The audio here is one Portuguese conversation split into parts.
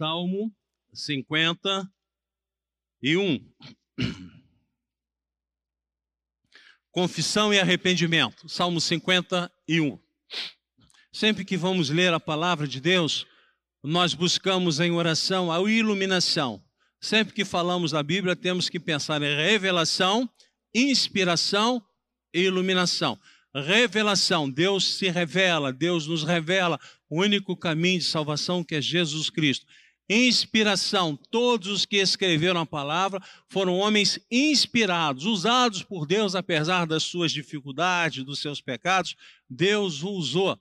Salmo 51. Confissão e arrependimento. Salmo 51. Sempre que vamos ler a palavra de Deus, nós buscamos em oração a iluminação. Sempre que falamos da Bíblia, temos que pensar em revelação, inspiração e iluminação. Revelação, Deus se revela, Deus nos revela o único caminho de salvação que é Jesus Cristo. Inspiração, todos os que escreveram a palavra foram homens inspirados, usados por Deus, apesar das suas dificuldades, dos seus pecados, Deus o usou.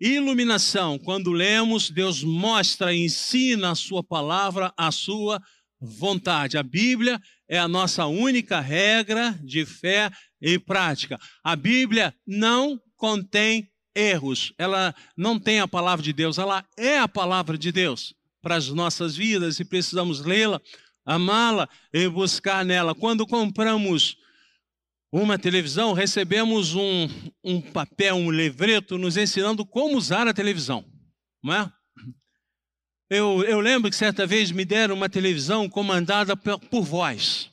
Iluminação, quando lemos, Deus mostra e ensina a sua palavra, a sua vontade. A Bíblia é a nossa única regra de fé e prática. A Bíblia não contém erros, ela não tem a palavra de Deus, ela é a palavra de Deus para as nossas vidas e precisamos lê-la, amá-la e buscar nela. Quando compramos uma televisão, recebemos um, um papel, um livreto nos ensinando como usar a televisão, não é? Eu, eu lembro que certa vez me deram uma televisão comandada por, por voz.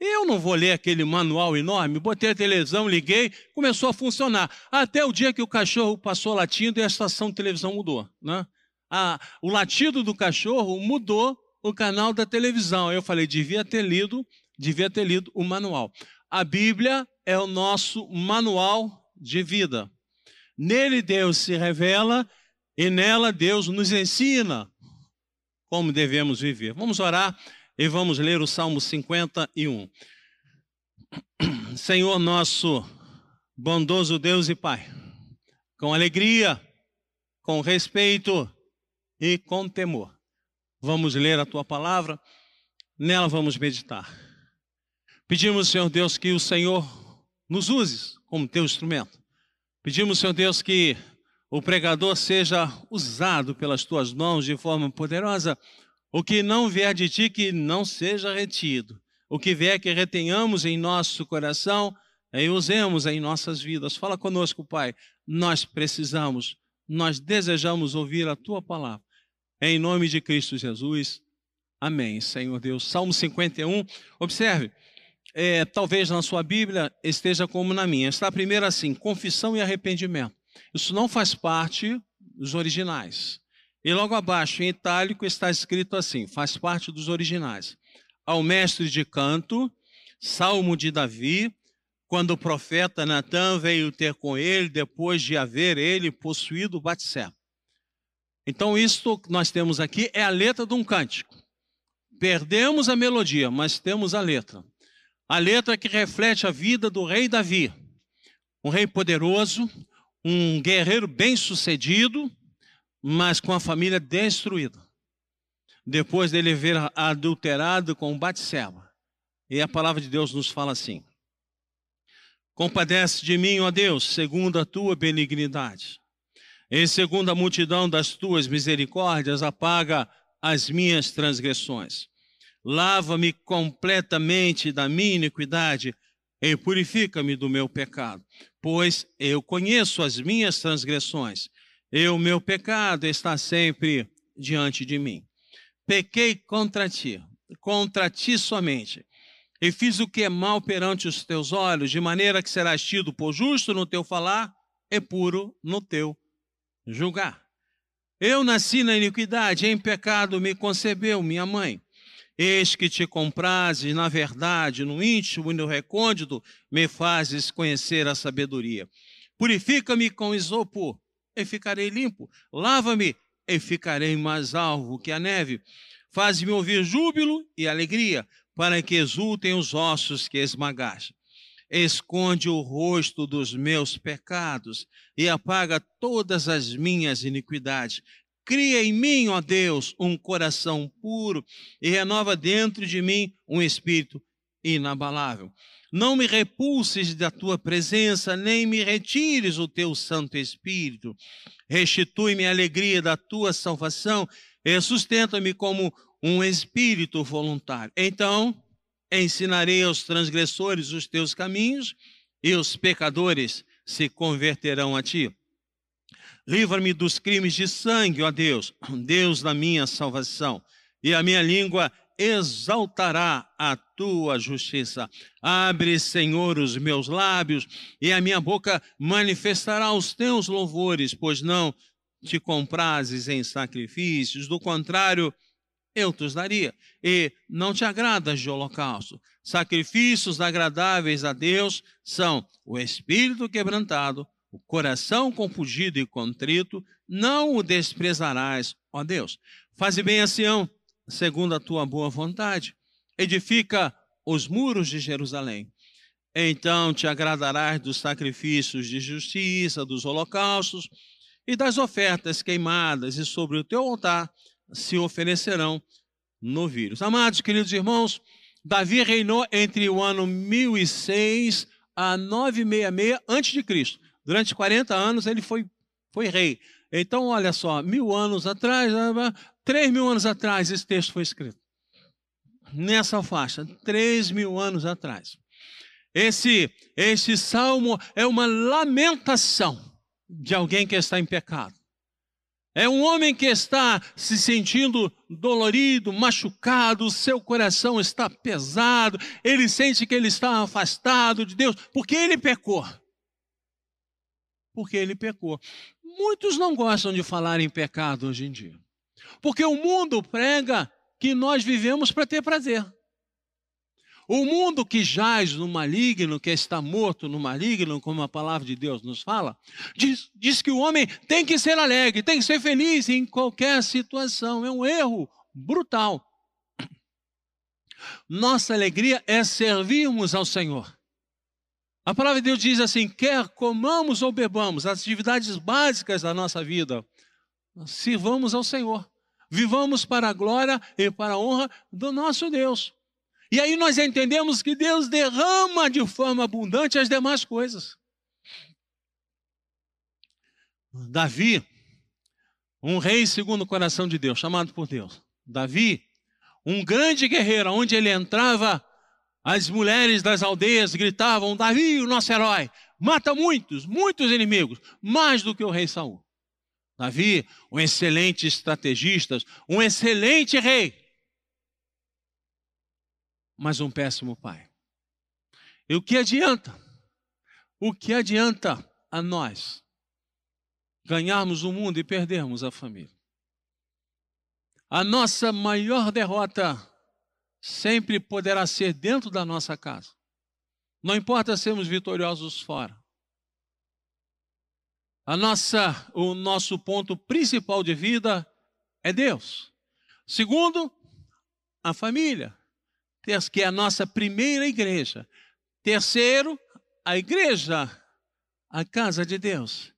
Eu não vou ler aquele manual enorme, botei a televisão, liguei, começou a funcionar. Até o dia que o cachorro passou latindo e a estação de televisão mudou. Né? A, o latido do cachorro mudou o canal da televisão. Eu falei, devia ter lido, devia ter lido o manual. A Bíblia é o nosso manual de vida. Nele Deus se revela e nela Deus nos ensina como devemos viver. Vamos orar e vamos ler o Salmo 51. Senhor nosso bondoso Deus e Pai, com alegria, com respeito e com temor, vamos ler a tua palavra, nela vamos meditar. Pedimos, Senhor Deus, que o Senhor nos use como teu instrumento. Pedimos, Senhor Deus, que o pregador seja usado pelas tuas mãos de forma poderosa o que não vier de ti, que não seja retido. O que vier, que retenhamos em nosso coração e usemos em nossas vidas. Fala conosco, Pai. Nós precisamos, nós desejamos ouvir a tua palavra. Em nome de Cristo Jesus. Amém, Senhor Deus. Salmo 51. Observe, é, talvez na sua Bíblia esteja como na minha. Está primeiro assim: confissão e arrependimento. Isso não faz parte dos originais. E logo abaixo, em itálico, está escrito assim: faz parte dos originais. Ao mestre de canto, Salmo de Davi, quando o profeta Natan veio ter com ele, depois de haver ele possuído Batseba. Então, isto que nós temos aqui é a letra de um cântico. Perdemos a melodia, mas temos a letra. A letra que reflete a vida do rei Davi, um rei poderoso, um guerreiro bem-sucedido, mas com a família destruída. Depois dele ver adulterado com Batseba. E a palavra de Deus nos fala assim: Compadece de mim, ó Deus, segundo a tua benignidade. E segundo a multidão das tuas misericórdias, apaga as minhas transgressões. Lava-me completamente da minha iniquidade e purifica-me do meu pecado, pois eu conheço as minhas transgressões e o meu pecado está sempre diante de mim. Pequei contra ti, contra ti somente, e fiz o que é mal perante os teus olhos, de maneira que serás tido por justo no teu falar e puro no teu julgar. Eu nasci na iniquidade, em pecado me concebeu minha mãe. Eis que te comprases na verdade, no íntimo e no recôndito, me fazes conhecer a sabedoria. Purifica-me com isopo e ficarei limpo. Lava-me e ficarei mais alvo que a neve. Faz-me ouvir júbilo e alegria, para que exultem os ossos que esmagaste. Esconde o rosto dos meus pecados e apaga todas as minhas iniquidades. Cria em mim, ó Deus, um coração puro e renova dentro de mim um espírito inabalável. Não me repulses da tua presença, nem me retires o teu Santo Espírito. Restitui-me a alegria da tua salvação e sustenta-me como um espírito voluntário. Então, ensinarei aos transgressores os teus caminhos e os pecadores se converterão a ti. Livra-me dos crimes de sangue, ó Deus, Deus da minha salvação. E a minha língua exaltará a tua justiça. Abre, Senhor, os meus lábios, e a minha boca manifestará os teus louvores, pois não te comprases em sacrifícios, do contrário, eu te os daria. E não te agradas de holocausto. Sacrifícios agradáveis a Deus são o espírito quebrantado, o coração confundido e contrito, não o desprezarás, ó Deus. Faze bem a Sião, segundo a tua boa vontade. Edifica os muros de Jerusalém. Então te agradarás dos sacrifícios de justiça, dos holocaustos e das ofertas queimadas, e sobre o teu altar se oferecerão novilhos. Amados, queridos irmãos, Davi reinou entre o ano 1006 a 966 a.C. Durante 40 anos ele foi, foi rei. Então, olha só, mil anos atrás, três mil anos atrás, esse texto foi escrito. Nessa faixa, três mil anos atrás. Esse, esse salmo é uma lamentação de alguém que está em pecado. É um homem que está se sentindo dolorido, machucado, seu coração está pesado, ele sente que ele está afastado de Deus, porque ele pecou. Porque ele pecou. Muitos não gostam de falar em pecado hoje em dia, porque o mundo prega que nós vivemos para ter prazer. O mundo que jaz no maligno, que está morto no maligno, como a palavra de Deus nos fala, diz, diz que o homem tem que ser alegre, tem que ser feliz em qualquer situação. É um erro brutal. Nossa alegria é servirmos ao Senhor. A palavra de Deus diz assim: quer comamos ou bebamos, as atividades básicas da nossa vida, sirvamos ao Senhor. Vivamos para a glória e para a honra do nosso Deus. E aí nós entendemos que Deus derrama de forma abundante as demais coisas. Davi, um rei segundo o coração de Deus, chamado por Deus. Davi, um grande guerreiro, onde ele entrava, as mulheres das aldeias gritavam: Davi, o nosso herói, mata muitos, muitos inimigos, mais do que o rei Saul. Davi, um excelente estrategista, um excelente rei mas um péssimo pai. E o que adianta? O que adianta a nós ganharmos o mundo e perdermos a família? A nossa maior derrota sempre poderá ser dentro da nossa casa. Não importa sermos vitoriosos fora. A nossa, o nosso ponto principal de vida é Deus. Segundo, a família que é a nossa primeira igreja. Terceiro, a igreja, a casa de Deus.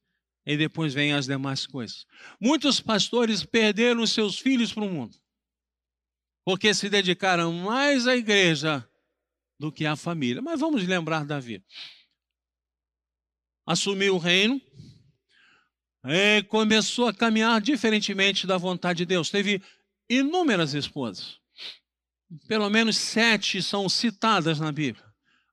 E depois vem as demais coisas. Muitos pastores perderam seus filhos para o mundo, porque se dedicaram mais à igreja do que à família. Mas vamos lembrar Davi. Assumiu o reino, começou a caminhar diferentemente da vontade de Deus. Teve inúmeras esposas pelo menos sete são citadas na Bíblia.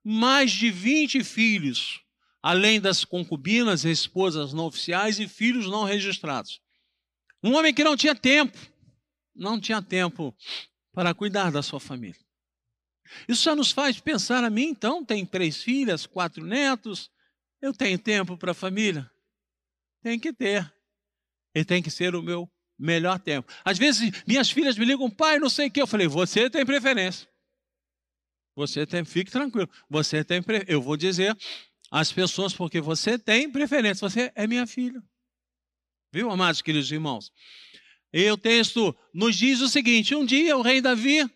Mais de 20 filhos, além das concubinas, esposas não oficiais e filhos não registrados. Um homem que não tinha tempo, não tinha tempo para cuidar da sua família. Isso já nos faz pensar a mim, então, tem três filhas, quatro netos, eu tenho tempo para a família? Tem que ter. E tem que ser o meu melhor tempo. Às vezes minhas filhas me ligam, pai, não sei o que. Eu falei, você tem preferência. Você tem, fique tranquilo. Você tem, eu vou dizer às pessoas porque você tem preferência. Você é minha filha. Viu, amados queridos irmãos? E o texto nos diz o seguinte: um dia o rei Davi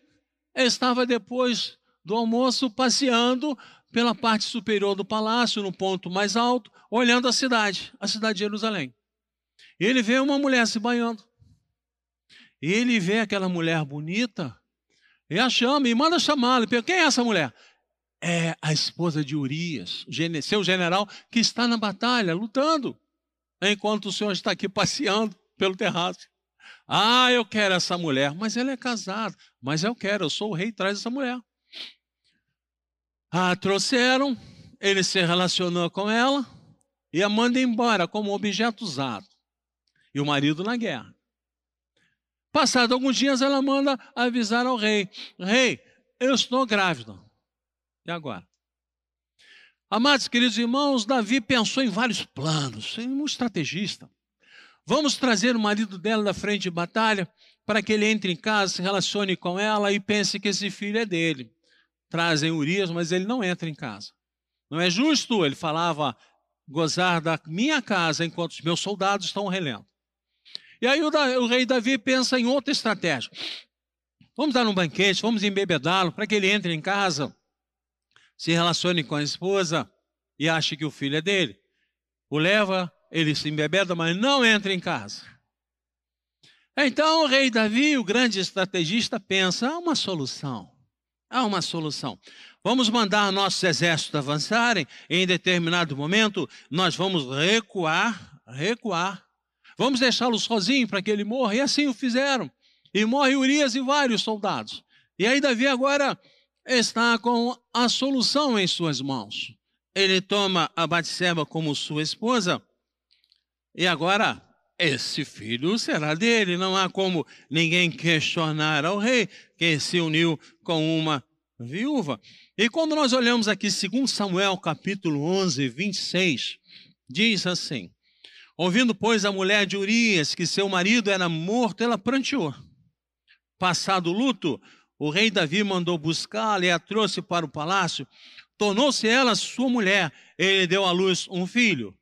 estava depois do almoço passeando pela parte superior do palácio, no ponto mais alto, olhando a cidade, a cidade de Jerusalém. E ele vê uma mulher se banhando. E ele vê aquela mulher bonita e a chama e manda chamá-la. Quem é essa mulher? É a esposa de Urias, seu general, que está na batalha, lutando, enquanto o senhor está aqui passeando pelo terraço. Ah, eu quero essa mulher, mas ela é casada. Mas eu quero, eu sou o rei, traz essa mulher. Ah, trouxeram, ele se relacionou com ela e a manda embora como objeto usado. e o marido na guerra. Passado alguns dias, ela manda avisar ao rei: Rei, eu estou grávida. E agora? Amados queridos irmãos, Davi pensou em vários planos, é um estrategista. Vamos trazer o marido dela da frente de batalha para que ele entre em casa, se relacione com ela e pense que esse filho é dele. Trazem Urias, mas ele não entra em casa. Não é justo, ele falava, gozar da minha casa enquanto os meus soldados estão relendo. E aí o, o rei Davi pensa em outra estratégia. Vamos dar um banquete, vamos embebedá-lo para que ele entre em casa se relacione com a esposa e ache que o filho é dele. O leva, ele se embebeda, mas não entra em casa. Então o rei Davi, o grande estrategista, pensa: há uma solução. Há uma solução. Vamos mandar nossos exércitos avançarem, em determinado momento nós vamos recuar, recuar. Vamos deixá-lo sozinho para que ele morra, e assim o fizeram. E morre Urias e vários soldados. E aí Davi agora está com a solução em suas mãos. Ele toma a Batseba como sua esposa e agora esse filho será dele. Não há como ninguém questionar ao rei que se uniu com uma viúva. E quando nós olhamos aqui, segundo Samuel, capítulo 11, 26, diz assim: Ouvindo, pois, a mulher de Urias que seu marido era morto, ela pranteou. Passado o luto, o rei Davi mandou buscá-la e a trouxe para o palácio. Tornou-se ela sua mulher. Ele deu à luz um filho.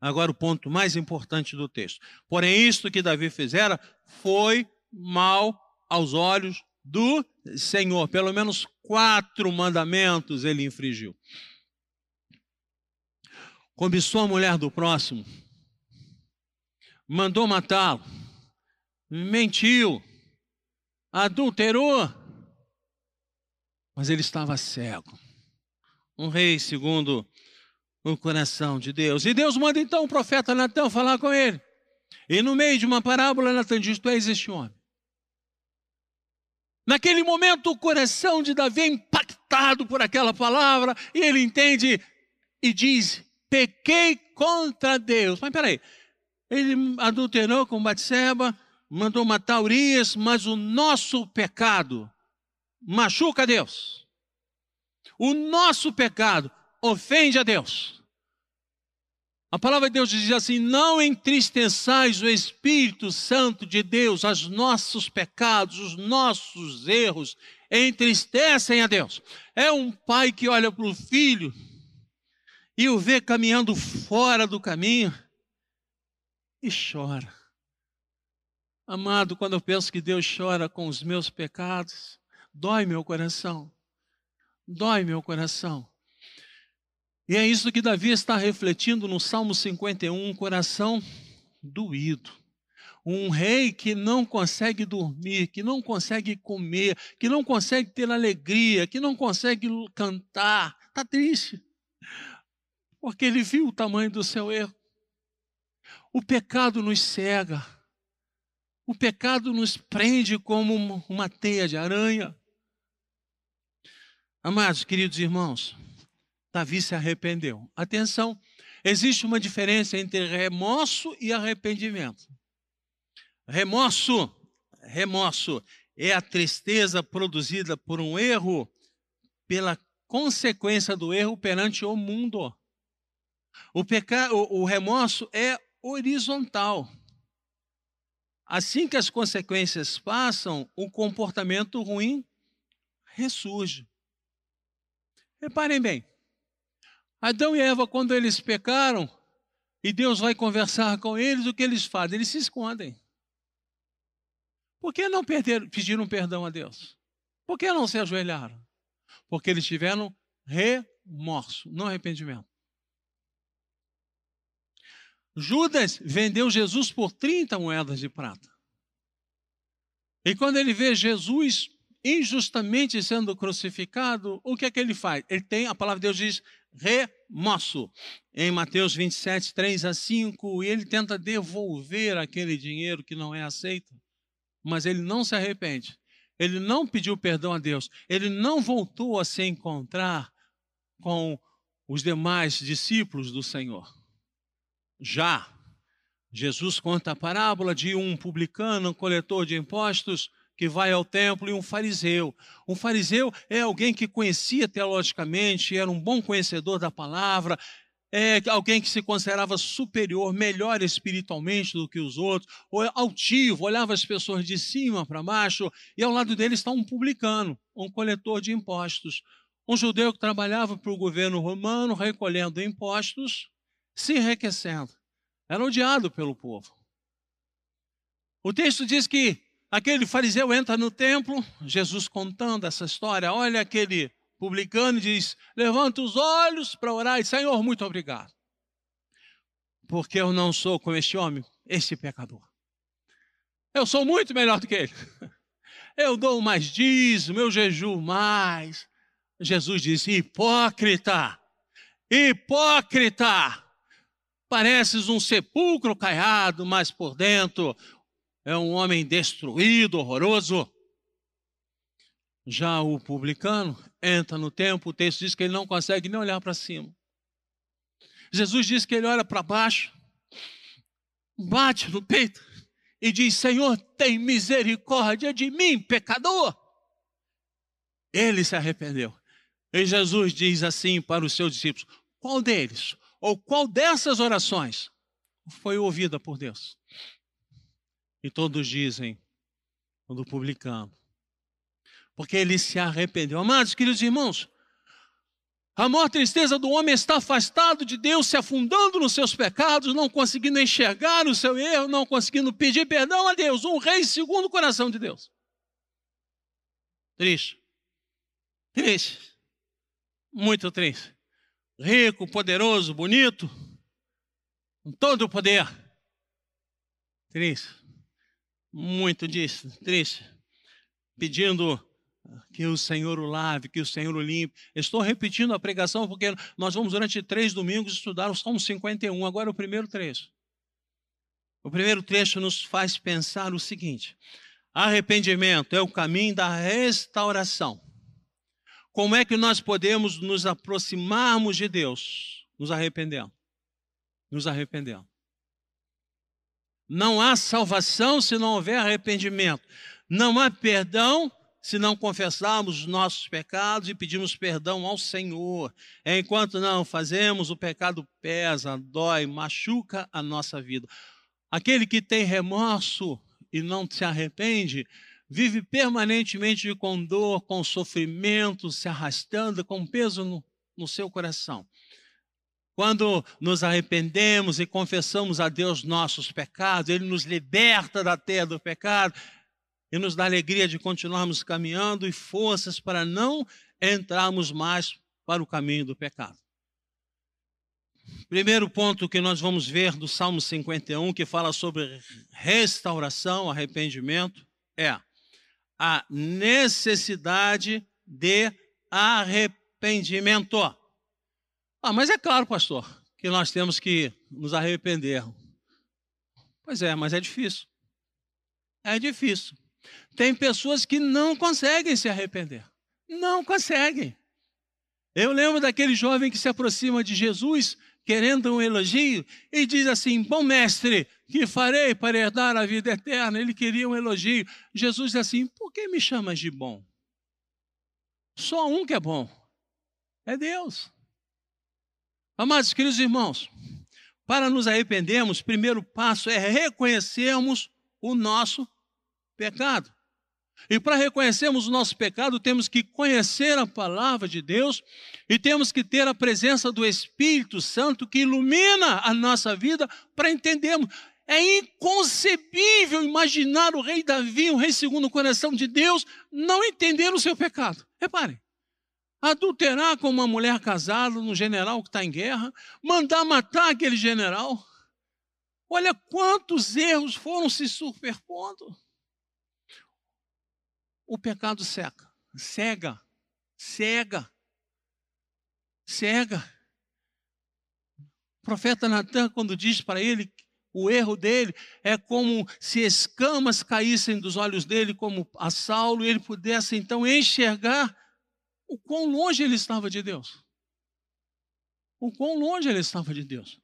Agora, o ponto mais importante do texto. Porém, isto que Davi fizera foi mal aos olhos do Senhor. Pelo menos quatro mandamentos ele infringiu. Cobiçou a mulher do próximo, mandou matá-lo, mentiu, adulterou, mas ele estava cego. Um rei segundo o coração de Deus. E Deus manda então o profeta Natan falar com ele. E no meio de uma parábola, Natan diz: Tu és este homem. Naquele momento, o coração de Davi é impactado por aquela palavra, e ele entende e diz: Pequei contra Deus. Mas peraí, ele adulterou com Batseba, mandou matar Urias, mas o nosso pecado machuca Deus. O nosso pecado ofende a Deus. A palavra de Deus diz assim: não entristeçais o Espírito Santo de Deus, os nossos pecados, os nossos erros entristecem a Deus. É um pai que olha para o filho e o vê caminhando fora do caminho e chora. Amado, quando eu penso que Deus chora com os meus pecados, Dói meu coração. Dói meu coração. E é isso que Davi está refletindo no Salmo 51, um coração doído. Um rei que não consegue dormir, que não consegue comer, que não consegue ter alegria, que não consegue cantar. Está triste. Porque ele viu o tamanho do seu erro. O pecado nos cega. O pecado nos prende como uma teia de aranha. Amados, queridos irmãos, Davi se arrependeu. Atenção, existe uma diferença entre remorso e arrependimento. Remorso, remorso é a tristeza produzida por um erro, pela consequência do erro perante o mundo. O, peca... o remorso é horizontal. Assim que as consequências passam, o comportamento ruim ressurge. Reparem bem. Adão e Eva, quando eles pecaram, e Deus vai conversar com eles, o que eles fazem? Eles se escondem. Por que não perderam, pediram perdão a Deus? Por que não se ajoelharam? Porque eles tiveram remorso, não arrependimento. Judas vendeu Jesus por 30 moedas de prata. E quando ele vê Jesus injustamente sendo crucificado, o que é que ele faz? Ele tem, a palavra de Deus diz, remorso. Em Mateus 27, 3 a 5, e ele tenta devolver aquele dinheiro que não é aceito, mas ele não se arrepende. Ele não pediu perdão a Deus. Ele não voltou a se encontrar com os demais discípulos do Senhor. Já Jesus conta a parábola de um publicano, um coletor de impostos, que vai ao templo, e um fariseu. Um fariseu é alguém que conhecia teologicamente, era um bom conhecedor da palavra, é alguém que se considerava superior, melhor espiritualmente do que os outros, ou é altivo, olhava as pessoas de cima para baixo, e ao lado dele está um publicano, um coletor de impostos. Um judeu que trabalhava para o governo romano, recolhendo impostos, se enriquecendo. Era odiado pelo povo. O texto diz que aquele fariseu entra no templo, Jesus contando essa história, olha aquele publicano e diz: Levanta os olhos para orar e Senhor, muito obrigado. Porque eu não sou como este homem, esse pecador. Eu sou muito melhor do que ele. Eu dou mais dízimo, eu jejuo mais. Jesus disse: Hipócrita, hipócrita. Pareces um sepulcro caiado, mas por dentro é um homem destruído, horroroso. Já o publicano entra no templo, o texto diz que ele não consegue nem olhar para cima. Jesus diz que ele olha para baixo, bate no peito e diz: Senhor, tem misericórdia de mim, pecador. Ele se arrependeu. E Jesus diz assim para os seus discípulos: qual deles ou qual dessas orações foi ouvida por Deus? E todos dizem, o do publicano. Porque ele se arrependeu. Amados, queridos irmãos, a maior tristeza do homem está afastado de Deus, se afundando nos seus pecados, não conseguindo enxergar o seu erro, não conseguindo pedir perdão a Deus. Um rei segundo o coração de Deus. Triste. Triste. Muito triste rico, poderoso, bonito, com todo o poder. Triste. Muito disso, triste. Pedindo que o Senhor o lave, que o Senhor o limpe. Estou repetindo a pregação porque nós vamos durante três domingos estudar o Salmo 51, agora o primeiro trecho. O primeiro trecho nos faz pensar o seguinte: arrependimento é o caminho da restauração. Como é que nós podemos nos aproximarmos de Deus? Nos arrependendo. Nos arrependendo. Não há salvação se não houver arrependimento. Não há perdão se não confessarmos os nossos pecados e pedirmos perdão ao Senhor. Enquanto não fazemos, o pecado pesa, dói, machuca a nossa vida. Aquele que tem remorso e não se arrepende, vive permanentemente com dor, com sofrimento, se arrastando, com peso no, no seu coração. Quando nos arrependemos e confessamos a Deus nossos pecados, Ele nos liberta da terra do pecado e nos dá alegria de continuarmos caminhando e forças para não entrarmos mais para o caminho do pecado. Primeiro ponto que nós vamos ver do Salmo 51, que fala sobre restauração, arrependimento, é a necessidade de arrependimento. Ah, mas é claro, pastor, que nós temos que nos arrepender. Pois é, mas é difícil. É difícil. Tem pessoas que não conseguem se arrepender. Não conseguem. Eu lembro daquele jovem que se aproxima de Jesus querendo um elogio e diz assim: Bom mestre, que farei para herdar a vida eterna? Ele queria um elogio. Jesus diz assim: Por que me chamas de bom? Só um que é bom: é Deus. Amados queridos irmãos, para nos arrependermos, primeiro passo é reconhecermos o nosso pecado. E para reconhecermos o nosso pecado, temos que conhecer a palavra de Deus e temos que ter a presença do Espírito Santo que ilumina a nossa vida para entendermos. É inconcebível imaginar o rei Davi, um rei segundo o coração de Deus, não entender o seu pecado. Reparem. Adulterar com uma mulher casada, um general que está em guerra, mandar matar aquele general. Olha quantos erros foram se superpondo o pecado seca, cega, cega, cega. O profeta Natan, quando diz para ele o erro dele é como se escamas caíssem dos olhos dele, como a Saulo, e ele pudesse então enxergar o quão longe ele estava de Deus. O quão longe ele estava de Deus.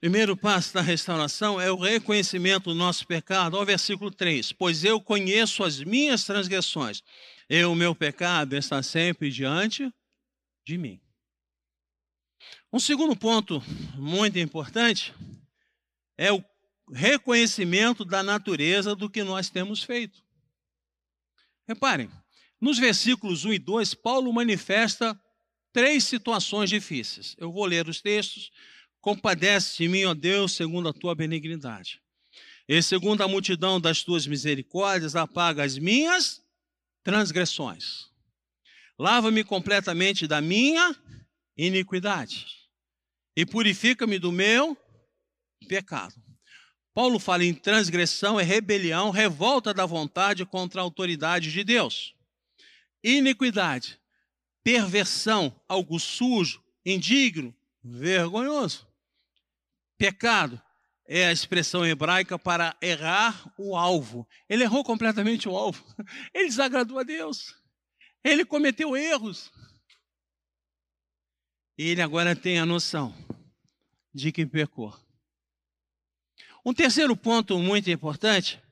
Primeiro passo da restauração é o reconhecimento do nosso pecado. Olha o versículo 3. Pois eu conheço as minhas transgressões, e o meu pecado está sempre diante de mim. Um segundo ponto muito importante é o reconhecimento da natureza do que nós temos feito. Reparem, nos versículos 1 e 2, Paulo manifesta três situações difíceis. Eu vou ler os textos Compadece de mim, ó Deus, segundo a tua benignidade. E segundo a multidão das tuas misericórdias, apaga as minhas transgressões. Lava-me completamente da minha iniquidade e purifica-me do meu pecado. Paulo fala em transgressão, é rebelião, revolta da vontade contra a autoridade de Deus. Iniquidade, perversão, algo sujo, indigno, vergonhoso. Pecado é a expressão hebraica para errar o alvo. Ele errou completamente o alvo. Ele desagradou a Deus. Ele cometeu erros. Ele agora tem a noção de que pecou. Um terceiro ponto muito importante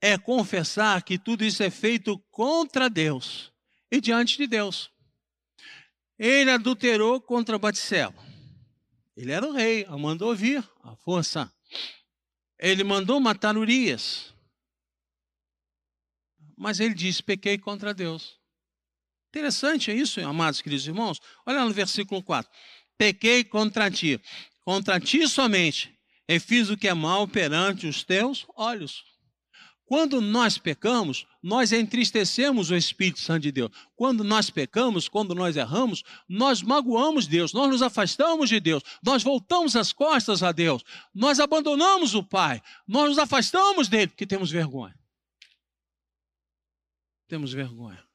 é confessar que tudo isso é feito contra Deus e diante de Deus. Ele adulterou contra Batseba. Ele era o rei, mandou vir a força. Ele mandou matar Urias. Mas ele disse: pequei contra Deus. Interessante isso, amados queridos irmãos. Olha no versículo 4. Pequei contra ti, contra ti somente, e fiz o que é mal perante os teus olhos. Quando nós pecamos, nós entristecemos o Espírito Santo de Deus. Quando nós pecamos, quando nós erramos, nós magoamos Deus, nós nos afastamos de Deus, nós voltamos as costas a Deus, nós abandonamos o Pai, nós nos afastamos dele porque temos vergonha. Temos vergonha.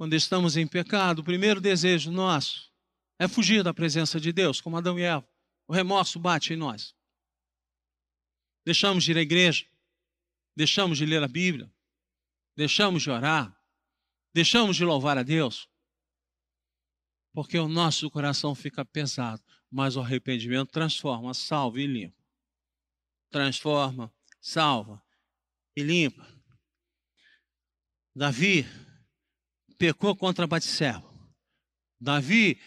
Quando estamos em pecado, o primeiro desejo nosso é fugir da presença de Deus, como Adão e Eva. O remorso bate em nós. Deixamos de ir à igreja, deixamos de ler a Bíblia, deixamos de orar, deixamos de louvar a Deus, porque o nosso coração fica pesado, mas o arrependimento transforma, salva e limpa. Transforma, salva e limpa. Davi pecou contra Batseba. Davi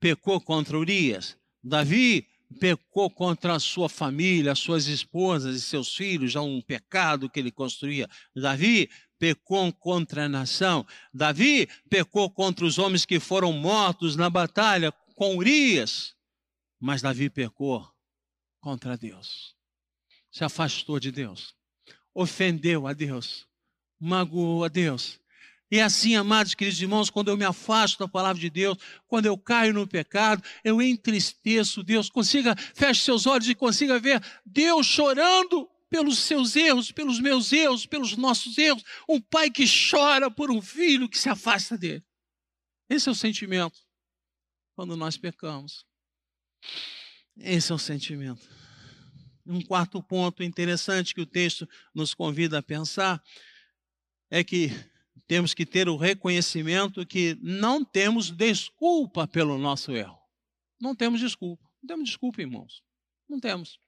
pecou contra Urias. Davi pecou contra a sua família, suas esposas e seus filhos, já um pecado que ele construía. Davi pecou contra a nação. Davi pecou contra os homens que foram mortos na batalha com Urias. Mas Davi pecou contra Deus. Se afastou de Deus. Ofendeu a Deus. Magoou a Deus e assim, amados queridos irmãos, quando eu me afasto da palavra de Deus, quando eu caio no pecado, eu entristeço Deus. Consiga, feche seus olhos e consiga ver Deus chorando pelos seus erros, pelos meus erros, pelos nossos erros. Um pai que chora por um filho que se afasta dele. Esse é o sentimento quando nós pecamos. Esse é o sentimento. Um quarto ponto interessante que o texto nos convida a pensar é que temos que ter o reconhecimento que não temos desculpa pelo nosso erro. Não temos desculpa. Não temos desculpa, irmãos. Não temos.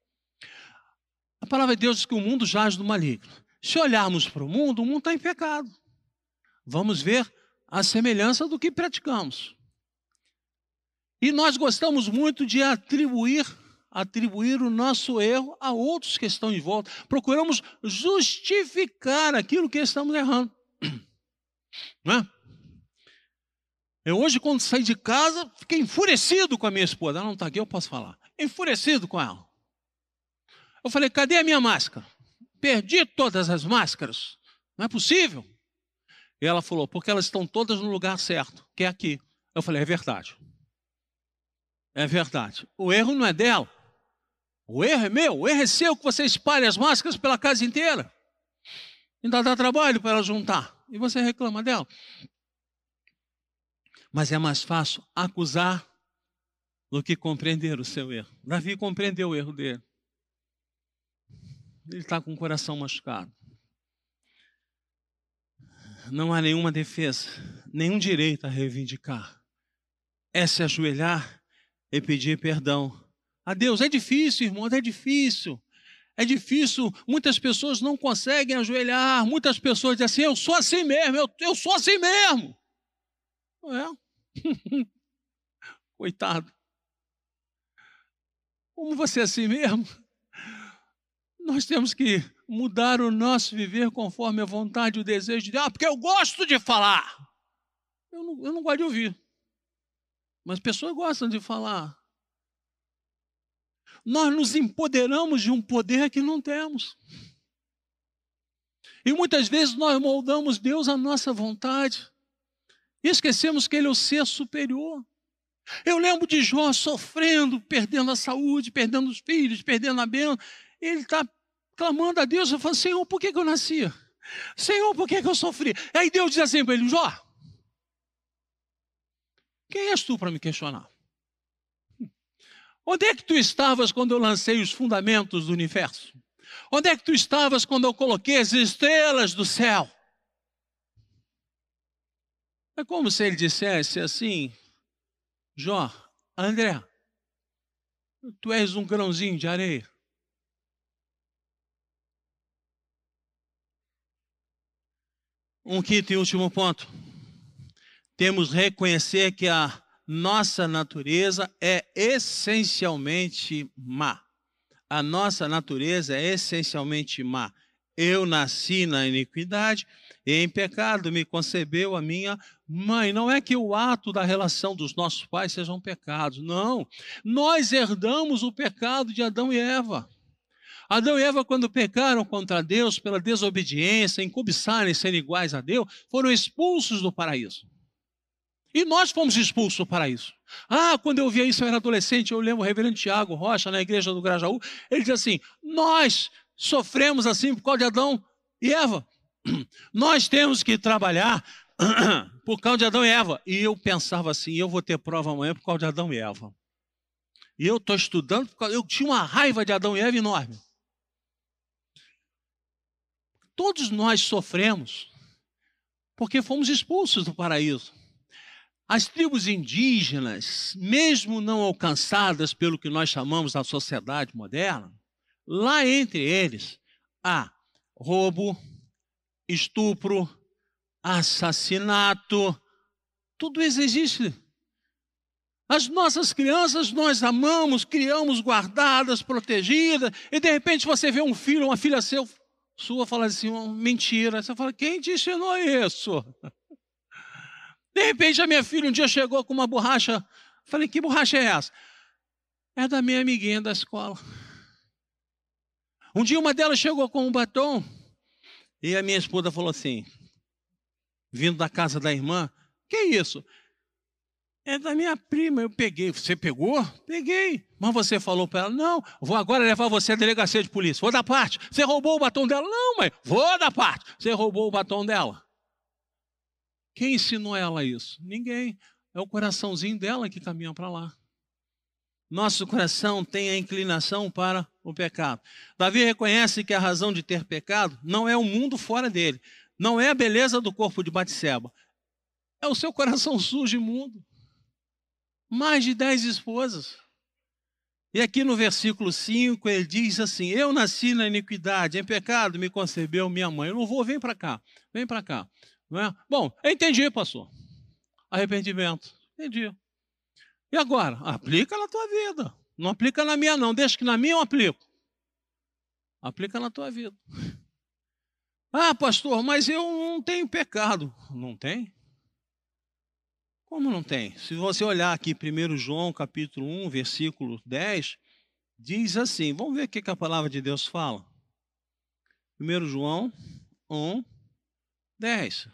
A palavra de Deus diz que o mundo jaz do maligno. Se olharmos para o mundo, o mundo está em pecado. Vamos ver a semelhança do que praticamos. E nós gostamos muito de atribuir atribuir o nosso erro a outros que estão em volta. Procuramos justificar aquilo que estamos errando. Né? Eu hoje, quando saí de casa, fiquei enfurecido com a minha esposa. Ela não está aqui, eu posso falar. Enfurecido com ela. Eu falei, cadê a minha máscara? Perdi todas as máscaras. Não é possível. E ela falou, porque elas estão todas no lugar certo, que é aqui. Eu falei, é verdade. É verdade. O erro não é dela. O erro é meu. O erro é seu que você espalha as máscaras pela casa inteira. Ainda dá trabalho para ela juntar e você reclama dela. Mas é mais fácil acusar do que compreender o seu erro. Davi compreendeu o erro dele. Ele está com o coração machucado. Não há nenhuma defesa, nenhum direito a reivindicar. É se ajoelhar e pedir perdão a Deus. É difícil, irmãos, é difícil. É difícil, muitas pessoas não conseguem ajoelhar, muitas pessoas dizem assim: eu sou assim mesmo, eu, eu sou assim mesmo. Não é? Coitado. Como você é assim mesmo? Nós temos que mudar o nosso viver conforme a vontade e o desejo de Deus. Ah, porque eu gosto de falar. Eu não, eu não gosto de ouvir. Mas pessoas gostam de falar. Nós nos empoderamos de um poder que não temos. E muitas vezes nós moldamos Deus à nossa vontade. E esquecemos que Ele é o ser superior. Eu lembro de Jó sofrendo, perdendo a saúde, perdendo os filhos, perdendo a bênção. Ele está clamando a Deus, eu falo, Senhor, por que, que eu nasci? Senhor, por que, que eu sofri? Aí Deus diz assim para ele, Jó, quem és tu para me questionar? Onde é que tu estavas quando eu lancei os fundamentos do universo? Onde é que tu estavas quando eu coloquei as estrelas do céu? É como se ele dissesse assim, Jó, André, tu és um grãozinho de areia. Um quinto e último ponto. Temos reconhecer que a nossa natureza é essencialmente má. A nossa natureza é essencialmente má. Eu nasci na iniquidade e em pecado me concebeu a minha mãe. Não é que o ato da relação dos nossos pais sejam pecados, não. Nós herdamos o pecado de Adão e Eva. Adão e Eva, quando pecaram contra Deus pela desobediência, em cobiçarem ser iguais a Deus, foram expulsos do paraíso. E nós fomos expulsos do paraíso. Ah, quando eu via isso, eu era adolescente, eu lembro o reverendo Tiago Rocha, na igreja do Grajaú, ele diz assim: Nós sofremos assim por causa de Adão e Eva. Nós temos que trabalhar por causa de Adão e Eva. E eu pensava assim: eu vou ter prova amanhã por causa de Adão e Eva. E eu estou estudando, eu tinha uma raiva de Adão e Eva enorme. Todos nós sofremos porque fomos expulsos do paraíso. As tribos indígenas, mesmo não alcançadas pelo que nós chamamos da sociedade moderna, lá entre eles há roubo, estupro, assassinato, tudo isso existe. As nossas crianças nós amamos, criamos guardadas, protegidas, e de repente você vê um filho, uma filha seu, sua fala assim, mentira. Você fala, quem te ensinou isso? De repente a minha filha um dia chegou com uma borracha. Falei, que borracha é essa? É da minha amiguinha da escola. Um dia uma delas chegou com um batom e a minha esposa falou assim, vindo da casa da irmã, que isso? É da minha prima, eu peguei. Você pegou? Peguei. Mas você falou para ela: não, vou agora levar você à delegacia de polícia. Vou dar parte. Você roubou o batom dela? Não, mãe, vou dar parte. Você roubou o batom dela. Quem ensinou ela isso? Ninguém. É o coraçãozinho dela que caminha para lá. Nosso coração tem a inclinação para o pecado. Davi reconhece que a razão de ter pecado não é o mundo fora dele, não é a beleza do corpo de Batseba, é o seu coração sujo e imundo mais de dez esposas. E aqui no versículo 5 ele diz assim: Eu nasci na iniquidade, em pecado me concebeu minha mãe. Eu não vou, vem para cá, vem para cá. É? Bom, entendi, pastor. Arrependimento, entendi. E agora? Aplica na tua vida. Não aplica na minha, não. Deixa que na minha eu aplico. Aplica na tua vida. Ah, pastor, mas eu não tenho pecado. Não tem? Como não tem? Se você olhar aqui 1 João capítulo 1, versículo 10, diz assim, vamos ver o que a palavra de Deus fala. 1 João 1, 10.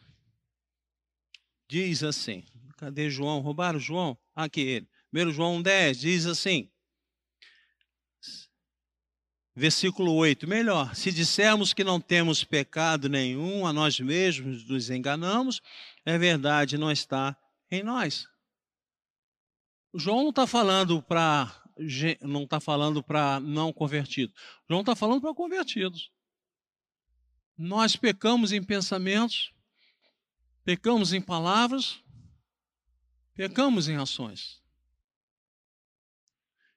Diz assim, cadê João? Roubaram João? Aqui ele. 1 João 1, 10, diz assim, versículo 8, melhor, se dissermos que não temos pecado nenhum, a nós mesmos nos enganamos, é verdade, não está em nós. O João não está falando para não está falando para não convertidos. João está falando para convertidos. Nós pecamos em pensamentos, pecamos em palavras, pecamos em ações.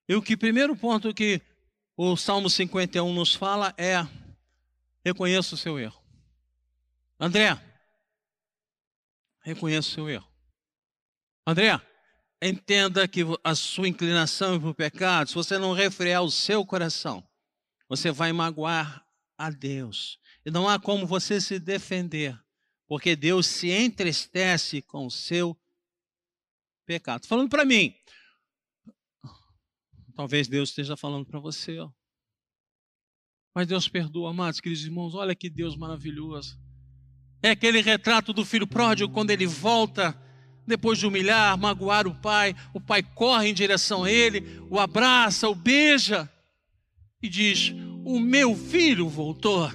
E o que primeiro ponto que o Salmo 51 nos fala é: reconheça o seu erro. André, reconheça o seu erro. André, entenda que a sua inclinação para o pecado, se você não refrear o seu coração, você vai magoar a Deus. E não há como você se defender, porque Deus se entristece com o seu pecado. Falando para mim, talvez Deus esteja falando para você. Ó. Mas Deus perdoa, amados, queridos irmãos, olha que Deus maravilhoso. É aquele retrato do filho pródigo quando ele volta depois de humilhar, magoar o pai, o pai corre em direção a ele, o abraça, o beija e diz: O meu filho voltou.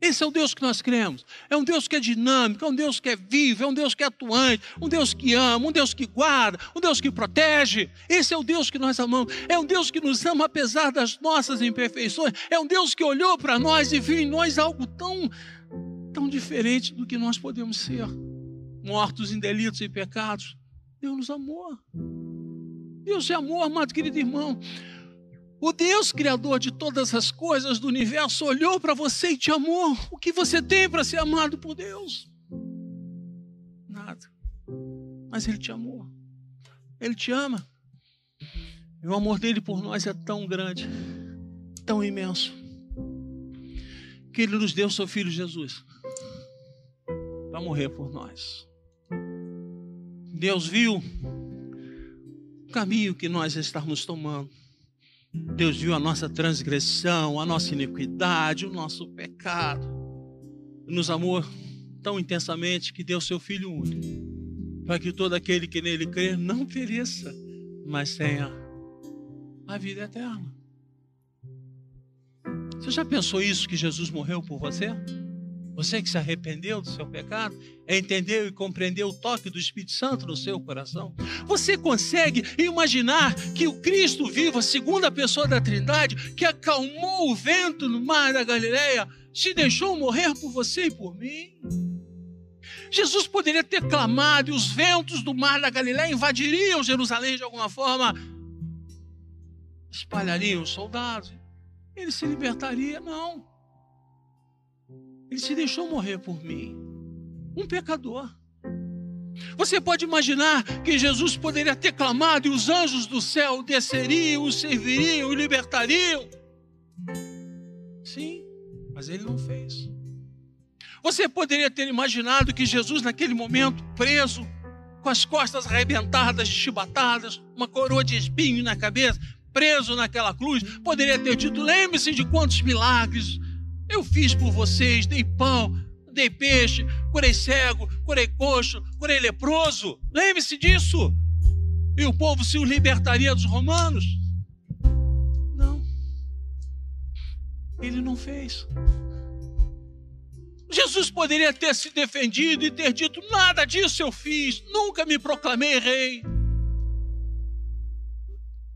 Esse é o Deus que nós cremos. É um Deus que é dinâmico, é um Deus que é vivo, é um Deus que é atuante, um Deus que ama, um Deus que guarda, um Deus que protege. Esse é o Deus que nós amamos. É um Deus que nos ama apesar das nossas imperfeições. É um Deus que olhou para nós e viu em nós algo tão, tão diferente do que nós podemos ser. Mortos em delitos e pecados. Deus nos amou. Deus é amor, amado querido irmão. O Deus Criador de todas as coisas do universo olhou para você e te amou. O que você tem para ser amado por Deus? Nada. Mas Ele te amou. Ele te ama. E o amor dele por nós é tão grande, tão imenso, que Ele nos deu seu Filho Jesus para morrer por nós. Deus viu o caminho que nós estamos tomando Deus viu a nossa transgressão, a nossa iniquidade, o nosso pecado. Nos amou tão intensamente que deu seu Filho único, para que todo aquele que nele crer não pereça, mas tenha a vida eterna. Você já pensou isso que Jesus morreu por você? Você que se arrependeu do seu pecado, entendeu e compreendeu o toque do Espírito Santo no seu coração. Você consegue imaginar que o Cristo vivo, a segunda pessoa da Trindade, que acalmou o vento no mar da Galileia, se deixou morrer por você e por mim? Jesus poderia ter clamado e os ventos do mar da Galileia invadiriam Jerusalém de alguma forma, espalhariam os soldados, ele se libertaria, não. Ele se deixou morrer por mim, um pecador. Você pode imaginar que Jesus poderia ter clamado e os anjos do céu desceriam, o serviriam, o libertariam? Sim, mas ele não fez. Você poderia ter imaginado que Jesus, naquele momento, preso, com as costas arrebentadas, chibatadas, uma coroa de espinho na cabeça, preso naquela cruz, poderia ter dito: lembre-se de quantos milagres eu fiz por vocês, dei pão, dei peixe, curei cego, curei coxo, curei leproso. Lembre-se disso. E o povo se libertaria dos romanos? Não. Ele não fez. Jesus poderia ter se defendido e ter dito: nada disso eu fiz, nunca me proclamei rei.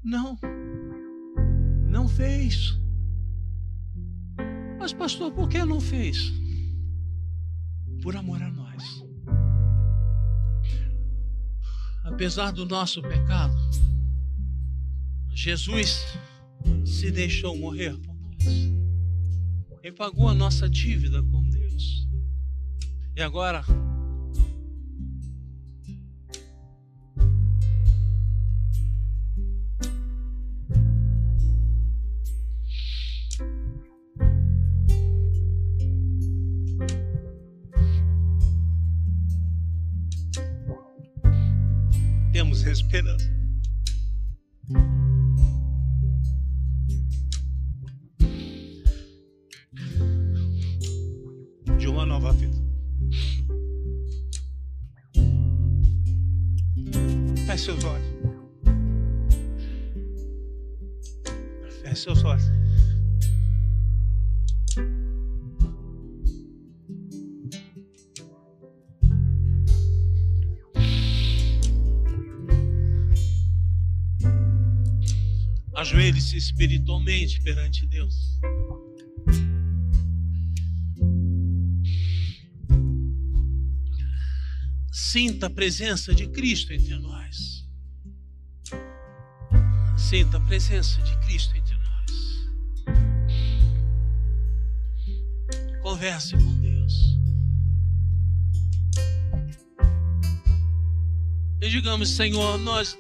Não, não fez. Mas, pastor, por que não fez? Por amor a nós. Apesar do nosso pecado, Jesus se deixou morrer por nós. Ele pagou a nossa dívida com Deus. E agora, esperança. De uma nova vida. Feche seus olhos. Feche seus olhos. Ajoelhe-se espiritualmente perante Deus. Sinta a presença de Cristo entre nós. Sinta a presença de Cristo entre nós. Converse com Deus. E digamos, Senhor, nós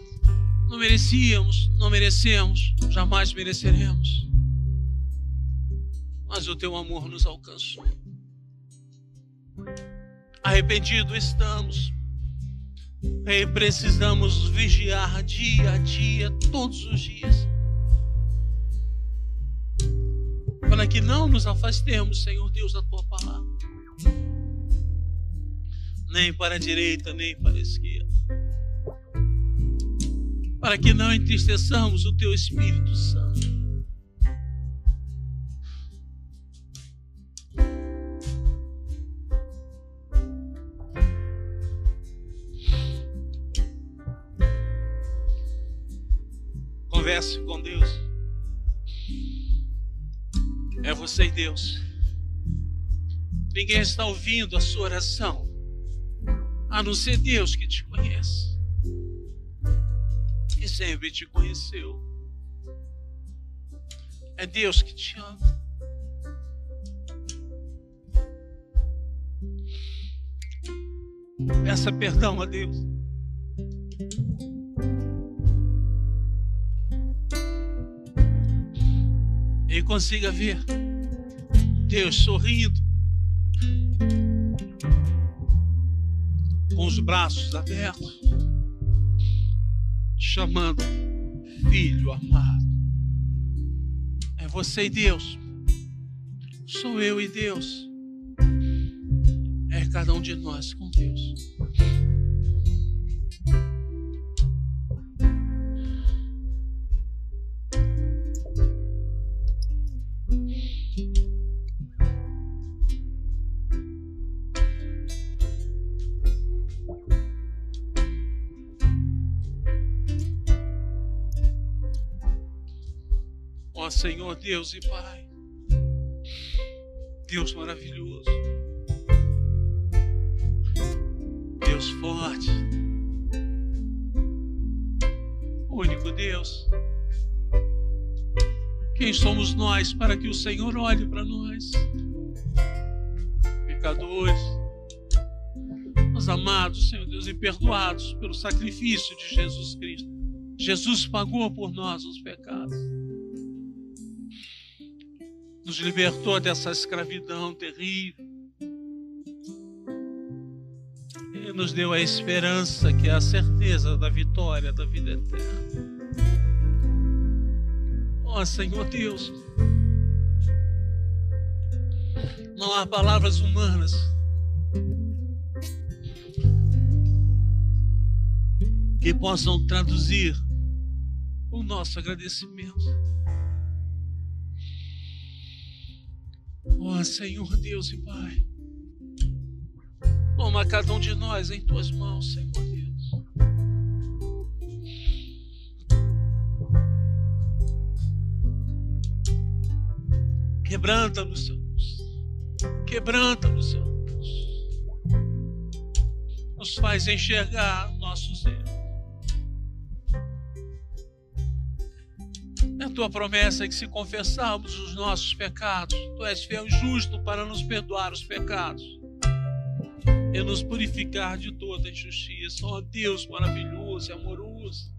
não merecíamos, não merecemos, jamais mereceremos. Mas o teu amor nos alcançou. Arrependido estamos. E precisamos vigiar dia a dia, todos os dias. Para que não nos afastemos, Senhor Deus, da tua palavra. Nem para a direita, nem para a esquerda. Para que não entristeçamos o teu Espírito Santo. Converse com Deus. É você e Deus. Ninguém está ouvindo a sua oração, a não ser Deus que te conhece e sempre te conheceu. É Deus que te ama. Peça perdão a Deus. E consiga ver Deus sorrindo, com os braços abertos, chamando, filho amado. É você e Deus, sou eu e Deus, é cada um de nós com Deus. Deus e Pai, Deus maravilhoso, Deus forte, único Deus. Quem somos nós para que o Senhor olhe para nós, pecadores, nós amados, Senhor Deus, e perdoados pelo sacrifício de Jesus Cristo. Jesus pagou por nós os pecados nos libertou dessa escravidão terrível e nos deu a esperança que é a certeza da vitória da vida eterna. Ó oh, Senhor Deus, não há palavras humanas que possam traduzir o nosso agradecimento. Senhor Deus e Pai, toma cada um de nós em tuas mãos, Senhor Deus. Quebranta-nos, Senhor Deus. Quebranta-nos, Senhor Deus. Nos faz enxergar nossos erros. Tua promessa que se confessarmos os nossos pecados, tu és fiel e justo para nos perdoar os pecados e nos purificar de toda injustiça. Ó oh, Deus maravilhoso e amoroso.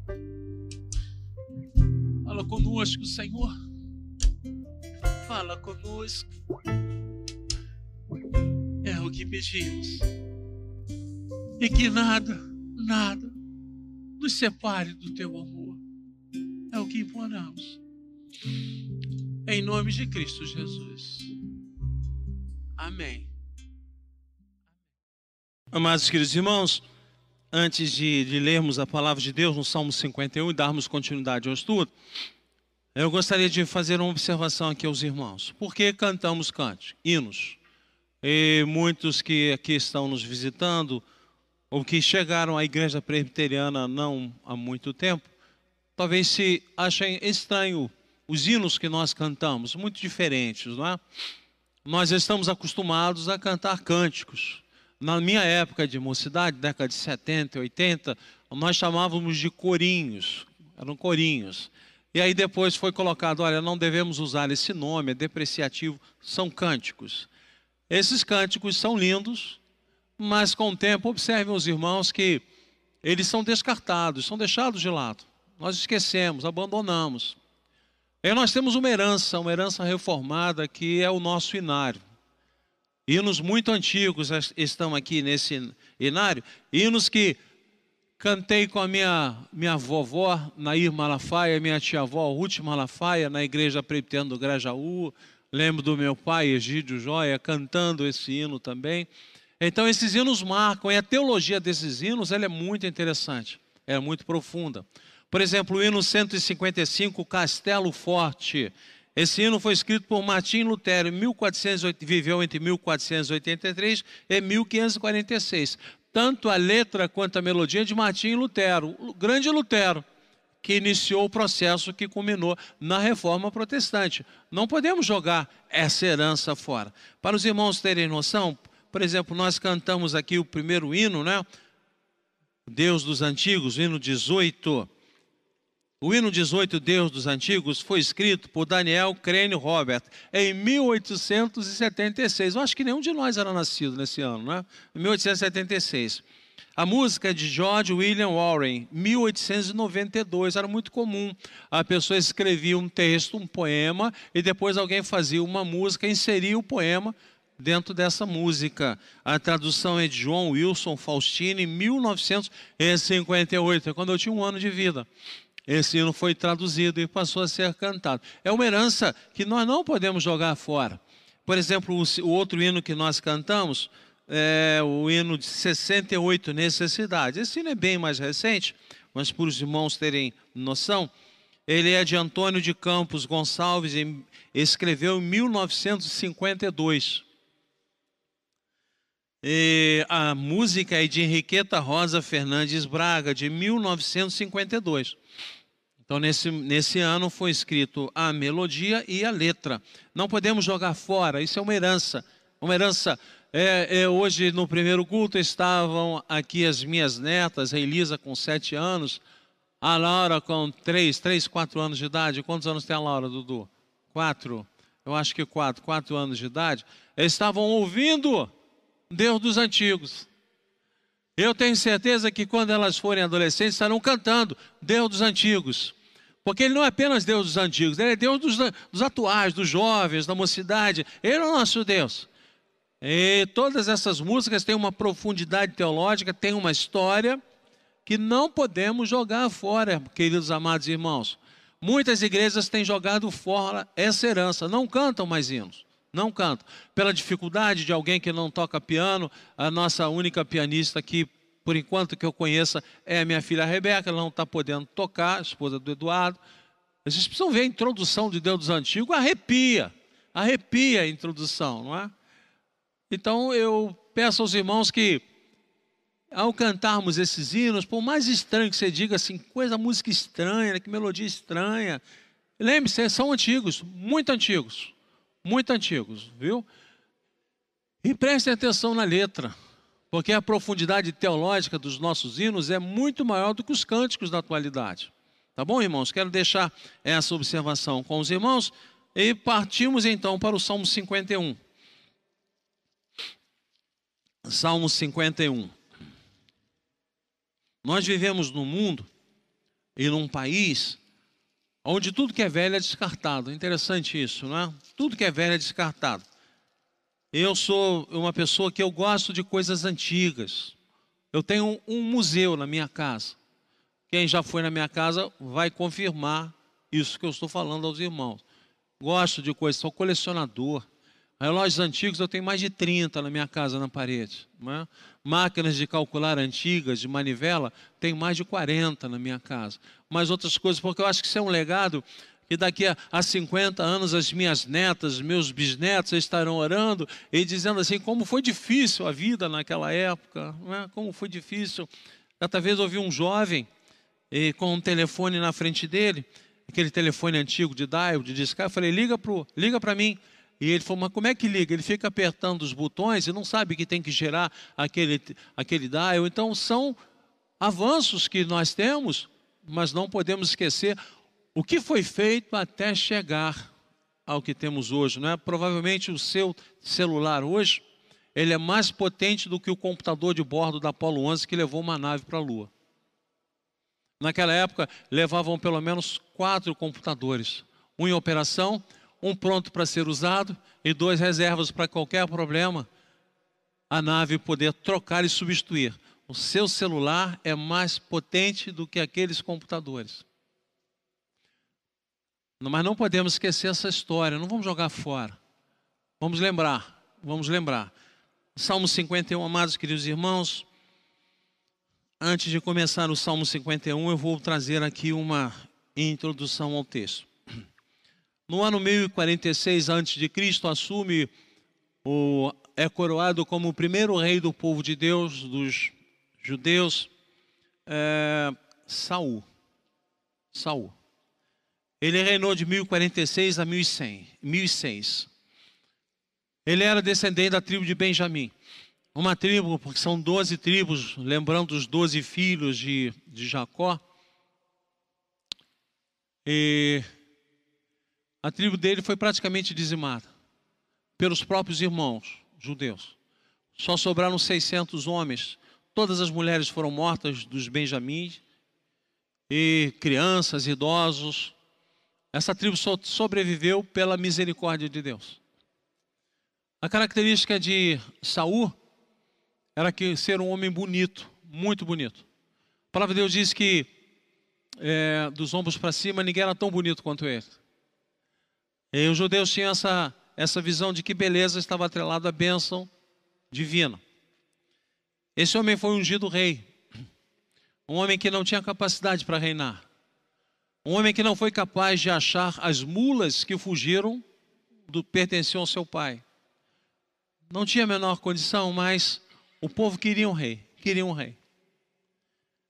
Fala conosco, Senhor. Fala conosco. É o que pedimos. E que nada, nada nos separe do teu amor é o que imploramos. Em nome de Cristo Jesus. Amém. Amados queridos irmãos, antes de, de, lermos a palavra de Deus no Salmo 51 e darmos continuidade ao estudo, eu gostaria de fazer uma observação aqui aos irmãos. Por que cantamos cantos, hinos? E muitos que aqui estão nos visitando, ou que chegaram à igreja presbiteriana não há muito tempo, talvez se achem estranho os hinos que nós cantamos, muito diferentes, não é? Nós estamos acostumados a cantar cânticos. Na minha época de mocidade, década de 70, 80, nós chamávamos de corinhos, eram corinhos. E aí depois foi colocado, olha, não devemos usar esse nome, é depreciativo, são cânticos. Esses cânticos são lindos, mas com o tempo, observem os irmãos que eles são descartados, são deixados de lado. Nós esquecemos, abandonamos. E nós temos uma herança, uma herança reformada, que é o nosso inário. Hinos muito antigos estão aqui nesse inário, hinos que cantei com a minha, minha vovó, Nair Malafaia, minha tia-avó, Ruth Malafaia, na igreja presbiteriana do Grajaú. Lembro do meu pai, Egídio Joia, cantando esse hino também. Então, esses hinos marcam, e a teologia desses hinos ela é muito interessante, é muito profunda. Por exemplo, o hino 155, Castelo Forte. Esse hino foi escrito por Martim Lutero, 1408, viveu entre 1483 e 1546. Tanto a letra quanto a melodia de Martim Lutero, o grande Lutero, que iniciou o processo que culminou na reforma protestante. Não podemos jogar essa herança fora. Para os irmãos terem noção, por exemplo, nós cantamos aqui o primeiro hino, né? Deus dos Antigos, hino 18. O hino 18, Deus dos Antigos, foi escrito por Daniel Crane Robert em 1876. Eu acho que nenhum de nós era nascido nesse ano, né? 1876. A música é de George William Warren, 1892. Era muito comum. A pessoa escrevia um texto, um poema, e depois alguém fazia uma música, inseria o poema dentro dessa música. A tradução é de João Wilson Faustini, 1958, é quando eu tinha um ano de vida esse hino foi traduzido e passou a ser cantado. É uma herança que nós não podemos jogar fora. Por exemplo, o outro hino que nós cantamos é o hino de 68, Necessidade. Esse hino é bem mais recente, mas para os irmãos terem noção, ele é de Antônio de Campos Gonçalves e escreveu em 1952. E a música é de Henriqueta Rosa Fernandes Braga, de 1952. Então, nesse, nesse ano foi escrito a melodia e a letra. Não podemos jogar fora, isso é uma herança. Uma herança. É, é, hoje, no primeiro culto, estavam aqui as minhas netas, a Elisa com sete anos, a Laura com três, três, quatro anos de idade. Quantos anos tem a Laura, Dudu? Quatro. Eu acho que quatro, quatro anos de idade. Eles estavam ouvindo Deus dos antigos. Eu tenho certeza que quando elas forem adolescentes estarão cantando Deus dos antigos. Porque ele não é apenas Deus dos antigos, ele é Deus dos, dos atuais, dos jovens, da mocidade. Ele é o nosso Deus. E todas essas músicas têm uma profundidade teológica, têm uma história que não podemos jogar fora, queridos amados irmãos. Muitas igrejas têm jogado fora essa herança, não cantam mais hinos não canto. Pela dificuldade de alguém que não toca piano, a nossa única pianista aqui, por enquanto que eu conheça, é a minha filha Rebeca, ela não está podendo tocar, esposa do Eduardo. Vocês precisam ver a introdução de Deus dos Antigos, arrepia, arrepia a introdução, não é? Então eu peço aos irmãos que, ao cantarmos esses hinos, por mais estranho que você diga assim, coisa, música estranha, que melodia estranha, lembre-se, são antigos, muito antigos muito antigos, viu? E prestem atenção na letra, porque a profundidade teológica dos nossos hinos é muito maior do que os cânticos da atualidade. Tá bom, irmãos? Quero deixar essa observação com os irmãos e partimos então para o Salmo 51. Salmo 51. Nós vivemos num mundo e num país onde tudo que é velho é descartado. Interessante isso, não é? Tudo que é velho é descartado. Eu sou uma pessoa que eu gosto de coisas antigas. Eu tenho um museu na minha casa. Quem já foi na minha casa vai confirmar isso que eu estou falando aos irmãos. Gosto de coisas, sou colecionador. Relógios antigos eu tenho mais de 30 na minha casa na parede. É? Máquinas de calcular antigas, de manivela, tenho mais de 40 na minha casa. Mais outras coisas, porque eu acho que isso é um legado que daqui a, a 50 anos as minhas netas, meus bisnetos estarão orando e dizendo assim, como foi difícil a vida naquela época, é? como foi difícil. Certa vez ouvi um jovem e, com um telefone na frente dele, aquele telefone antigo de dial, de discar, eu falei, liga para liga mim. E ele falou, mas como é que liga? Ele fica apertando os botões e não sabe que tem que gerar aquele, aquele dial. Então são avanços que nós temos, mas não podemos esquecer o que foi feito até chegar ao que temos hoje, não é? Provavelmente o seu celular hoje, ele é mais potente do que o computador de bordo da Apollo 11 que levou uma nave para a Lua. Naquela época, levavam pelo menos quatro computadores, um em operação, um pronto para ser usado e dois reservas para qualquer problema, a nave poder trocar e substituir. O seu celular é mais potente do que aqueles computadores. Mas não podemos esquecer essa história, não vamos jogar fora. Vamos lembrar, vamos lembrar. Salmo 51, amados queridos irmãos. Antes de começar o Salmo 51, eu vou trazer aqui uma introdução ao texto. No ano 1046 a.C., assume o é coroado como o primeiro rei do povo de Deus, dos judeus, é, Saul. Saul. Ele reinou de 1046 a 1100, 1006. Ele era descendente da tribo de Benjamim. Uma tribo, porque são doze tribos, lembrando os doze filhos de, de Jacó. E a tribo dele foi praticamente dizimada pelos próprios irmãos judeus. Só sobraram 600 homens. Todas as mulheres foram mortas dos benjamins e crianças, idosos. Essa tribo só sobreviveu pela misericórdia de Deus. A característica de Saul era que ser um homem bonito, muito bonito. A palavra de Deus diz que é, dos ombros para cima ninguém era tão bonito quanto ele. E os judeus tinham essa, essa visão de que beleza estava atrelada à bênção divina. Esse homem foi ungido rei, um homem que não tinha capacidade para reinar, um homem que não foi capaz de achar as mulas que fugiram do pertenciam ao seu pai. Não tinha a menor condição, mas o povo queria um rei, queria um rei.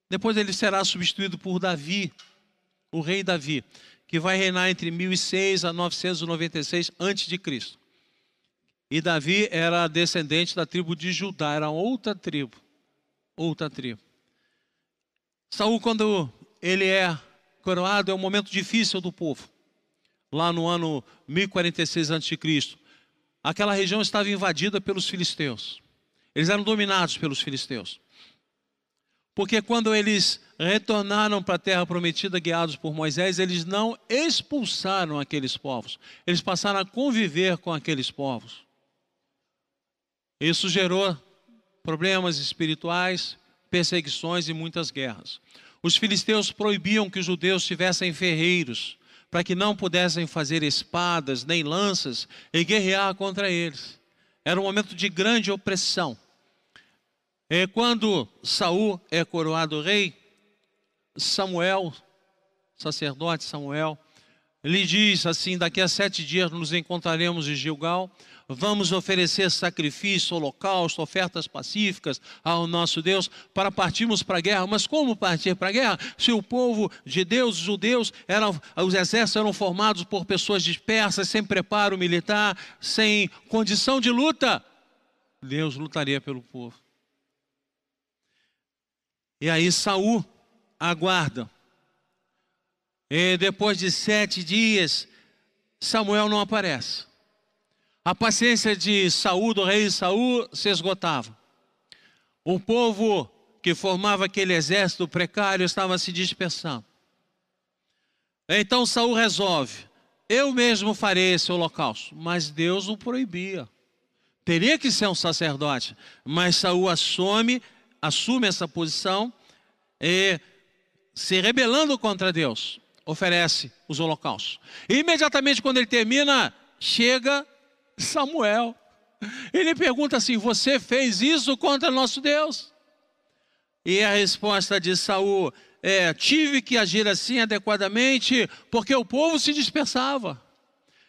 Depois ele será substituído por Davi, o rei Davi, que vai reinar entre 1006 a 996 a.C. E Davi era descendente da tribo de Judá, era outra tribo, outra tribo. Saul, quando ele é coroado, é um momento difícil do povo. Lá no ano 1046 a.C., aquela região estava invadida pelos filisteus. Eles eram dominados pelos filisteus. Porque quando eles retornaram para a terra prometida, guiados por Moisés, eles não expulsaram aqueles povos, eles passaram a conviver com aqueles povos. Isso gerou problemas espirituais, perseguições e muitas guerras. Os filisteus proibiam que os judeus tivessem ferreiros, para que não pudessem fazer espadas nem lanças e guerrear contra eles. Era um momento de grande opressão. É quando Saul é coroado rei, Samuel, sacerdote Samuel, lhe diz assim: daqui a sete dias nos encontraremos em Gilgal, vamos oferecer sacrifício, holocausto, ofertas pacíficas ao nosso Deus para partirmos para a guerra. Mas como partir para a guerra? Se o povo de Deus, os judeus, eram, os exércitos eram formados por pessoas dispersas, sem preparo militar, sem condição de luta, Deus lutaria pelo povo. E aí Saul aguarda. E depois de sete dias, Samuel não aparece. A paciência de Saul, do rei Saul, se esgotava. O povo que formava aquele exército precário estava se dispersando. Então Saul resolve: eu mesmo farei esse holocausto, mas Deus o proibia. Teria que ser um sacerdote, mas Saul assume assume essa posição e, se rebelando contra Deus, oferece os holocaustos. E imediatamente quando ele termina, chega Samuel. Ele pergunta assim: Você fez isso contra nosso Deus? E a resposta de Saul é: Tive que agir assim adequadamente, porque o povo se dispersava.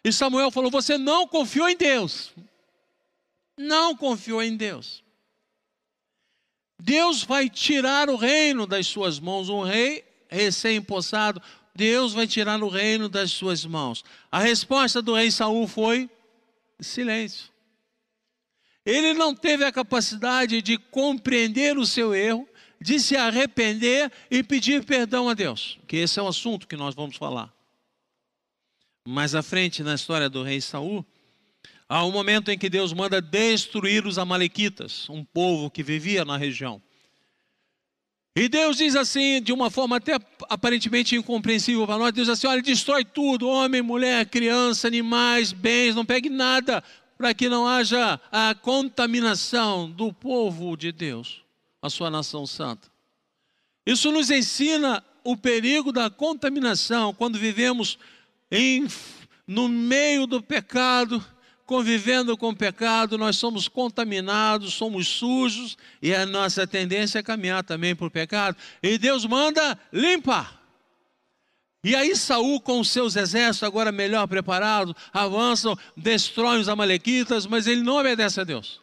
E Samuel falou: Você não confiou em Deus. Não confiou em Deus. Deus vai tirar o reino das suas mãos, um rei recém-impossado, Deus vai tirar o reino das suas mãos. A resposta do rei Saul foi silêncio. Ele não teve a capacidade de compreender o seu erro, de se arrepender e pedir perdão a Deus, que esse é o assunto que nós vamos falar. mais à frente na história do rei Saul, há um momento em que Deus manda destruir os amalequitas, um povo que vivia na região. E Deus diz assim, de uma forma até aparentemente incompreensível para nós: Deus diz assim, olha, destrói tudo, homem, mulher, criança, animais, bens, não pegue nada, para que não haja a contaminação do povo de Deus, a sua nação santa. Isso nos ensina o perigo da contaminação quando vivemos em, no meio do pecado convivendo com o pecado, nós somos contaminados, somos sujos e a nossa tendência é caminhar também para o pecado. E Deus manda limpar. E aí Saul com os seus exércitos agora melhor preparados, avançam, destroem os amalequitas, mas ele não obedece a Deus.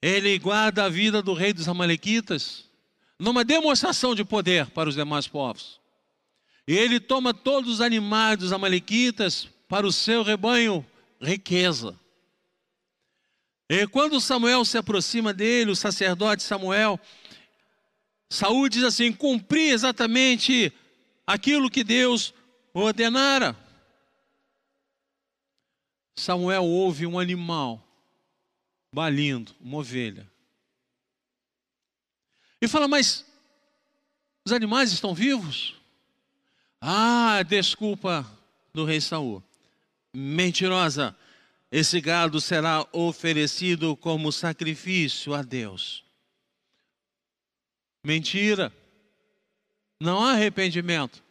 Ele guarda a vida do rei dos amalequitas numa demonstração de poder para os demais povos. E ele toma todos os animais dos amalequitas para o seu rebanho riqueza. E quando Samuel se aproxima dele, o sacerdote Samuel, Saúl diz assim: cumpri exatamente aquilo que Deus ordenara. Samuel ouve um animal balindo, uma ovelha. E fala, mas os animais estão vivos? Ah, desculpa do rei Saul mentirosa. Esse gado será oferecido como sacrifício a Deus. Mentira. Não há arrependimento.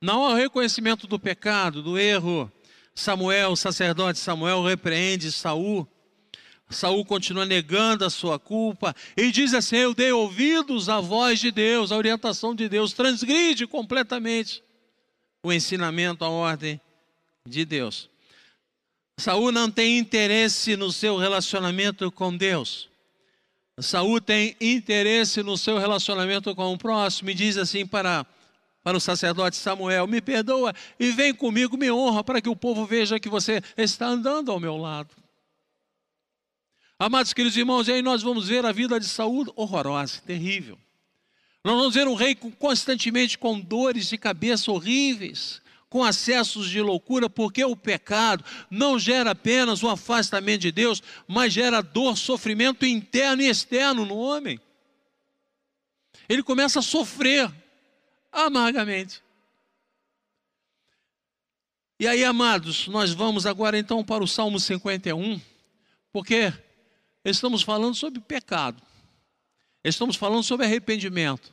Não há reconhecimento do pecado, do erro. Samuel, sacerdote Samuel, repreende Saul. Saul continua negando a sua culpa e diz assim: Eu dei ouvidos à voz de Deus, à orientação de Deus, transgride completamente o ensinamento, a ordem de Deus. Saul não tem interesse no seu relacionamento com Deus. Saul tem interesse no seu relacionamento com o próximo e diz assim para, para o sacerdote Samuel: Me perdoa e vem comigo, me honra, para que o povo veja que você está andando ao meu lado. Amados queridos irmãos, e aí nós vamos ver a vida de Saul horrorosa, terrível. Nós vamos ver um rei constantemente com dores de cabeça horríveis, com acessos de loucura, porque o pecado não gera apenas o afastamento de Deus, mas gera dor, sofrimento interno e externo no homem. Ele começa a sofrer amargamente. E aí, amados, nós vamos agora então para o Salmo 51, porque estamos falando sobre pecado, estamos falando sobre arrependimento,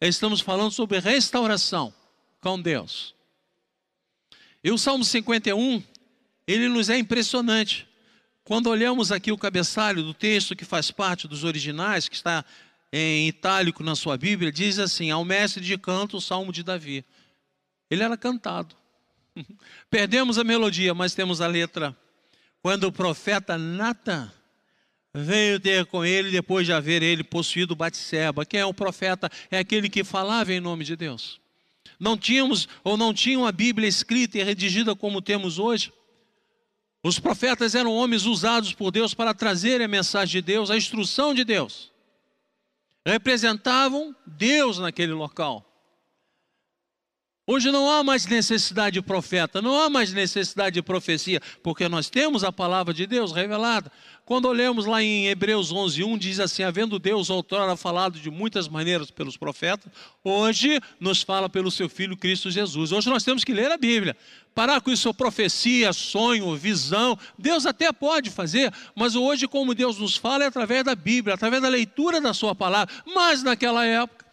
estamos falando sobre restauração com Deus. E o Salmo 51, ele nos é impressionante. Quando olhamos aqui o cabeçalho do texto que faz parte dos originais, que está em itálico na sua Bíblia, diz assim: Ao mestre de canto, o Salmo de Davi. Ele era cantado. Perdemos a melodia, mas temos a letra. Quando o profeta Natan veio ter com ele, depois de haver ele possuído Batseba. Quem é o profeta? É aquele que falava em nome de Deus não tínhamos ou não tinham a Bíblia escrita e redigida como temos hoje. Os profetas eram homens usados por Deus para trazer a mensagem de Deus, a instrução de Deus. Representavam Deus naquele local. Hoje não há mais necessidade de profeta, não há mais necessidade de profecia, porque nós temos a palavra de Deus revelada. Quando olhamos lá em Hebreus 11:1 diz assim: havendo Deus outrora falado de muitas maneiras pelos profetas, hoje nos fala pelo seu filho Cristo Jesus. Hoje nós temos que ler a Bíblia. Parar com isso, profecia, sonho, visão. Deus até pode fazer, mas hoje, como Deus nos fala, é através da Bíblia, através da leitura da Sua palavra. Mas naquela época,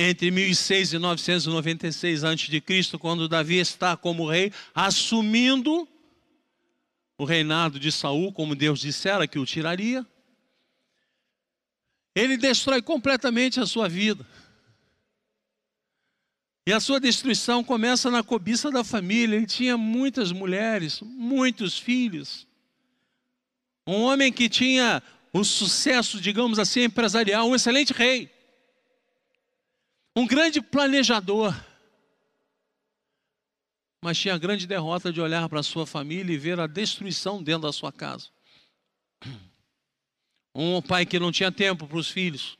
entre 1006 e 996 a.C., quando Davi está como rei, assumindo o reinado de Saul, como Deus dissera que o tiraria. Ele destrói completamente a sua vida. E a sua destruição começa na cobiça da família. Ele tinha muitas mulheres, muitos filhos. Um homem que tinha o sucesso, digamos assim, empresarial, um excelente rei um grande planejador, mas tinha a grande derrota de olhar para sua família e ver a destruição dentro da sua casa. Um pai que não tinha tempo para os filhos,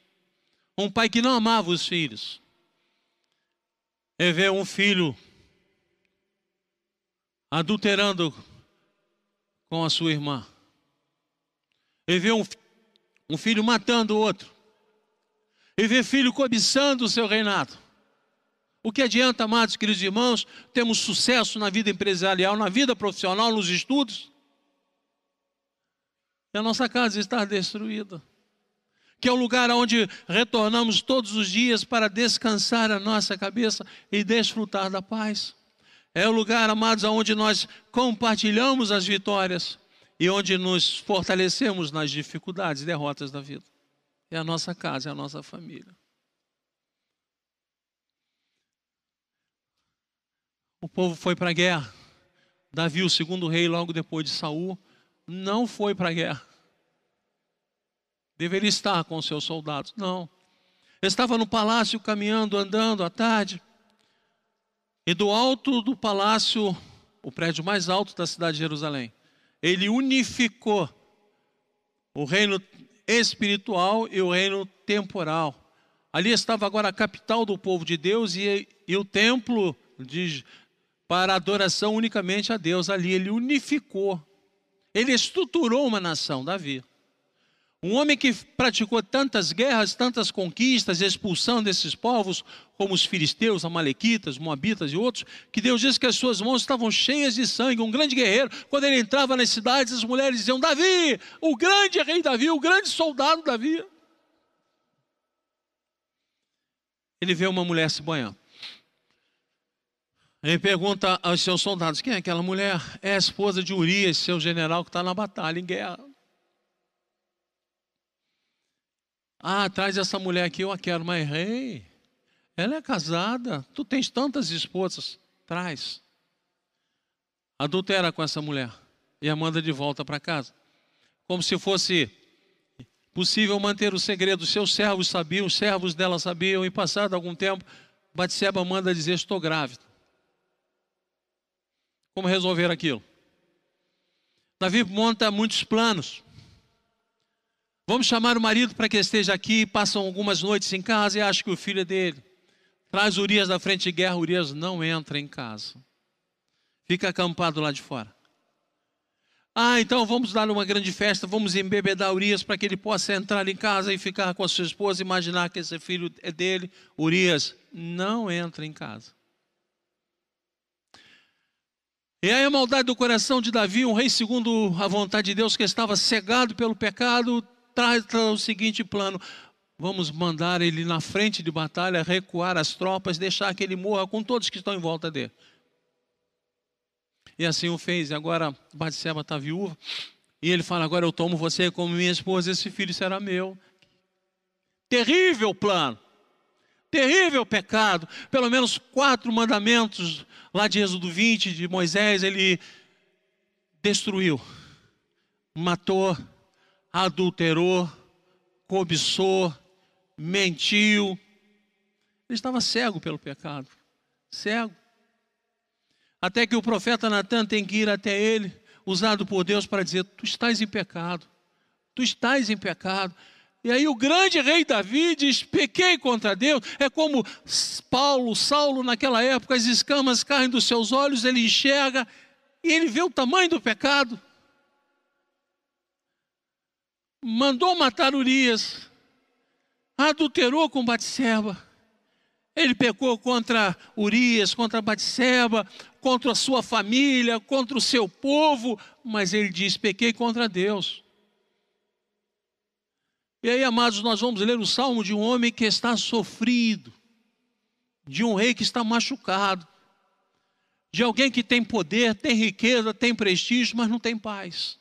um pai que não amava os filhos. é ver um filho adulterando com a sua irmã. E ver um, um filho matando o outro. E ver filho cobiçando o seu reinado. O que adianta, amados queridos irmãos, temos sucesso na vida empresarial, na vida profissional, nos estudos? E a nossa casa está destruída. Que é o lugar onde retornamos todos os dias para descansar a nossa cabeça e desfrutar da paz. É o lugar, amados, onde nós compartilhamos as vitórias e onde nos fortalecemos nas dificuldades e derrotas da vida. É a nossa casa, é a nossa família. O povo foi para a guerra. Davi, o segundo rei, logo depois de Saul, não foi para a guerra. Deveria estar com seus soldados. Não. Estava no palácio caminhando, andando à tarde. E do alto do palácio, o prédio mais alto da cidade de Jerusalém, ele unificou o reino espiritual e o reino temporal. Ali estava agora a capital do povo de Deus e, e o templo de, para adoração unicamente a Deus. Ali ele unificou, ele estruturou uma nação, Davi. Um homem que praticou tantas guerras, tantas conquistas, expulsando esses povos, como os filisteus, amalequitas, moabitas e outros, que Deus diz que as suas mãos estavam cheias de sangue. Um grande guerreiro, quando ele entrava nas cidades, as mulheres diziam: Davi, o grande rei Davi, o grande soldado Davi. Ele vê uma mulher se banhando. Ele pergunta aos seus soldados: quem é aquela mulher? É a esposa de Urias, seu general que está na batalha, em guerra. Ah, traz essa mulher aqui, eu a quero, mas rei, ela é casada, tu tens tantas esposas, traz. Adultera com essa mulher e a manda de volta para casa. Como se fosse possível manter o segredo. Seus servos sabiam, os servos dela sabiam, e passado algum tempo, Batseba manda dizer: Estou grávida. Como resolver aquilo? Davi monta muitos planos. Vamos chamar o marido para que esteja aqui, passam algumas noites em casa e acha que o filho é dele. Traz Urias da frente de guerra, Urias não entra em casa. Fica acampado lá de fora. Ah, então vamos dar uma grande festa, vamos embebedar Urias para que ele possa entrar em casa e ficar com a sua esposa, imaginar que esse filho é dele. Urias não entra em casa. E aí a maldade do coração de Davi, um rei segundo a vontade de Deus, que estava cegado pelo pecado, traz o seguinte plano: vamos mandar ele na frente de batalha, recuar as tropas, deixar que ele morra com todos que estão em volta dele. E assim o fez. E agora Batseba está viúva. E ele fala: Agora eu tomo você como minha esposa, esse filho será meu. Terrível plano. Terrível pecado. Pelo menos quatro mandamentos lá de Êxodo 20 de Moisés ele destruiu. Matou adulterou, cobiçou, mentiu. Ele estava cego pelo pecado, cego. Até que o profeta Natan tem que ir até ele, usado por Deus para dizer: Tu estás em pecado, tu estás em pecado. E aí o grande rei Davi diz: pequei contra Deus. É como Paulo, Saulo, naquela época, as escamas caem dos seus olhos, ele enxerga e ele vê o tamanho do pecado mandou matar Urias, adulterou com Batseba. Ele pecou contra Urias, contra Batseba, contra a sua família, contra o seu povo, mas ele diz: pequei contra Deus. E aí, amados, nós vamos ler o salmo de um homem que está sofrido, de um rei que está machucado, de alguém que tem poder, tem riqueza, tem prestígio, mas não tem paz.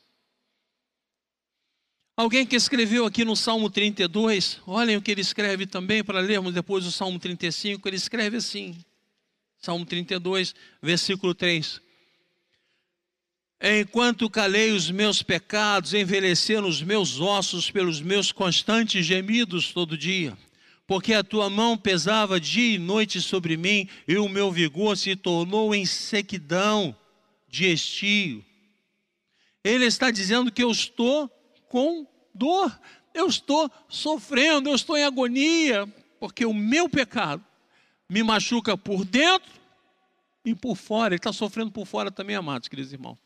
Alguém que escreveu aqui no Salmo 32, olhem o que ele escreve também, para lermos depois o Salmo 35, ele escreve assim, Salmo 32, versículo 3. Enquanto calei os meus pecados, envelheceram os meus ossos pelos meus constantes gemidos todo dia, porque a tua mão pesava dia e noite sobre mim, e o meu vigor se tornou em sequidão de estio. Ele está dizendo que eu estou com dor, eu estou sofrendo, eu estou em agonia, porque o meu pecado me machuca por dentro e por fora. Ele está sofrendo por fora também, amados, queridos irmãos.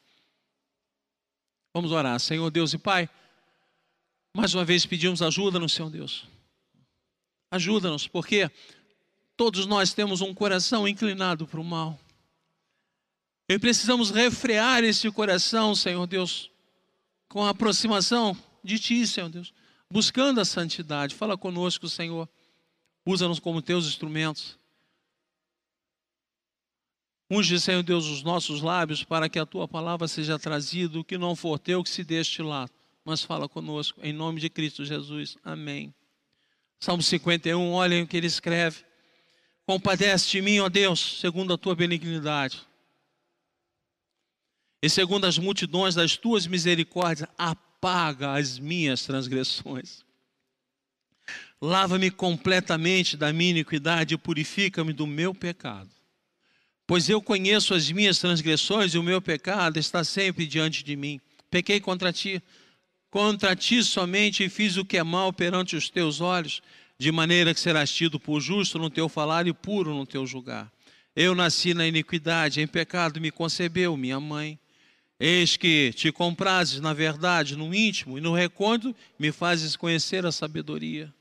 Vamos orar. Senhor Deus e Pai, mais uma vez pedimos ajuda no Senhor Deus. Ajuda-nos, porque todos nós temos um coração inclinado para o mal. E precisamos refrear esse coração, Senhor Deus, com a aproximação de Ti, Senhor Deus, buscando a santidade. Fala conosco, Senhor. Usa-nos como Teus instrumentos. Unge, Senhor Deus, os nossos lábios para que a Tua palavra seja trazida, o que não for Teu, que se deste lá. Mas fala conosco, em nome de Cristo Jesus. Amém. Salmo 51, olhem o que ele escreve. Compadece de mim, ó Deus, segundo a tua benignidade. E segundo as multidões das tuas misericórdias, apaga as minhas transgressões. Lava-me completamente da minha iniquidade e purifica-me do meu pecado. Pois eu conheço as minhas transgressões e o meu pecado está sempre diante de mim. Pequei contra ti Contra ti somente fiz o que é mal perante os teus olhos, de maneira que serás tido por justo no teu falar e puro no teu julgar. Eu nasci na iniquidade, em pecado me concebeu minha mãe. Eis que te comprases na verdade, no íntimo e no recôndito, me fazes conhecer a sabedoria.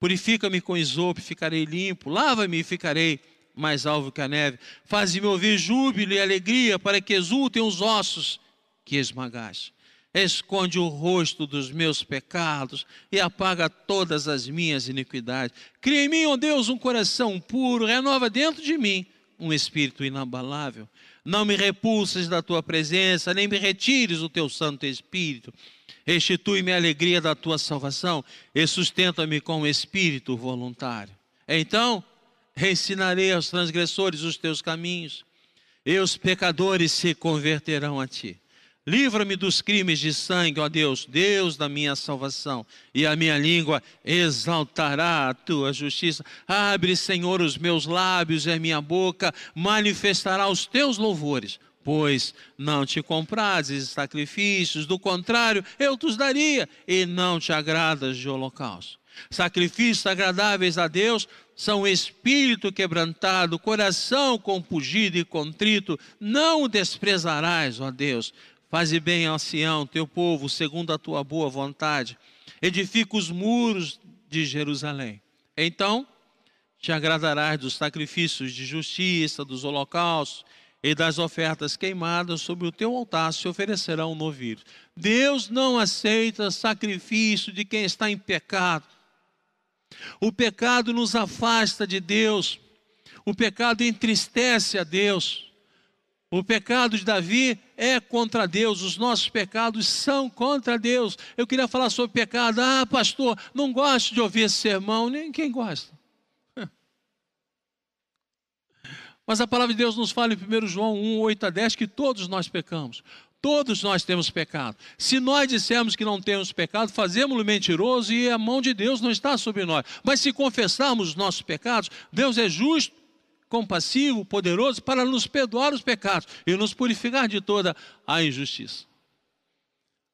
Purifica-me com isopo, ficarei limpo. Lava-me e ficarei mais alvo que a neve. Faze-me ouvir júbilo e alegria, para que exultem os ossos que esmagaste esconde o rosto dos meus pecados e apaga todas as minhas iniquidades. Cria em mim, ó oh Deus, um coração puro, renova dentro de mim um espírito inabalável. Não me repulses da tua presença, nem me retires o teu Santo Espírito. Restitui-me a alegria da tua salvação e sustenta-me com o espírito voluntário. Então, ensinarei aos transgressores os teus caminhos, e os pecadores se converterão a ti. Livra-me dos crimes de sangue, ó Deus, Deus da minha salvação, e a minha língua exaltará a tua justiça. Abre, Senhor, os meus lábios e a minha boca manifestará os teus louvores. Pois não te comprases sacrifícios, do contrário, eu te os daria, e não te agradas de holocausto. Sacrifícios agradáveis a Deus são espírito quebrantado, coração compungido e contrito, não o desprezarás, ó Deus Faze bem a Sião, teu povo, segundo a tua boa vontade. Edifica os muros de Jerusalém. Então te agradarás dos sacrifícios de justiça, dos holocaustos e das ofertas queimadas sobre o teu altar se oferecerão um novilho. Deus não aceita sacrifício de quem está em pecado. O pecado nos afasta de Deus. O pecado entristece a Deus. O pecado de Davi é contra Deus, os nossos pecados são contra Deus. Eu queria falar sobre pecado. Ah, pastor, não gosto de ouvir esse sermão, nem quem gosta. Mas a palavra de Deus nos fala em 1 João 1, 8 a 10 que todos nós pecamos. Todos nós temos pecado. Se nós dissermos que não temos pecado, fazemos-lo mentiroso e a mão de Deus não está sobre nós. Mas se confessarmos os nossos pecados, Deus é justo compassivo, poderoso para nos perdoar os pecados e nos purificar de toda a injustiça.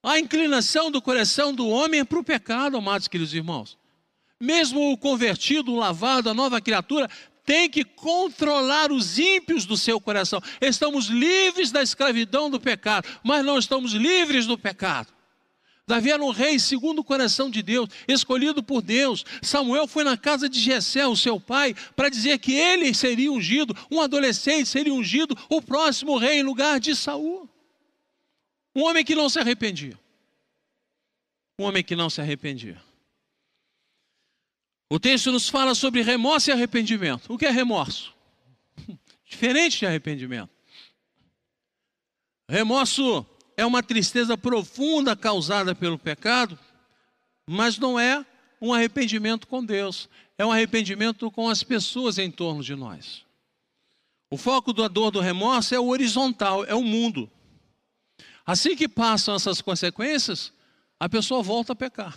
A inclinação do coração do homem é para o pecado, amados queridos irmãos. Mesmo o convertido, o lavado, a nova criatura, tem que controlar os ímpios do seu coração. Estamos livres da escravidão do pecado, mas não estamos livres do pecado. Davi era um rei segundo o coração de Deus, escolhido por Deus. Samuel foi na casa de Jessé, o seu pai, para dizer que ele seria ungido, um adolescente seria ungido, o próximo rei em lugar de Saul. Um homem que não se arrependia. Um homem que não se arrependia. O texto nos fala sobre remorso e arrependimento. O que é remorso? Diferente de arrependimento. Remorso é uma tristeza profunda causada pelo pecado, mas não é um arrependimento com Deus, é um arrependimento com as pessoas em torno de nós. O foco da dor do remorso é o horizontal, é o mundo. Assim que passam essas consequências, a pessoa volta a pecar.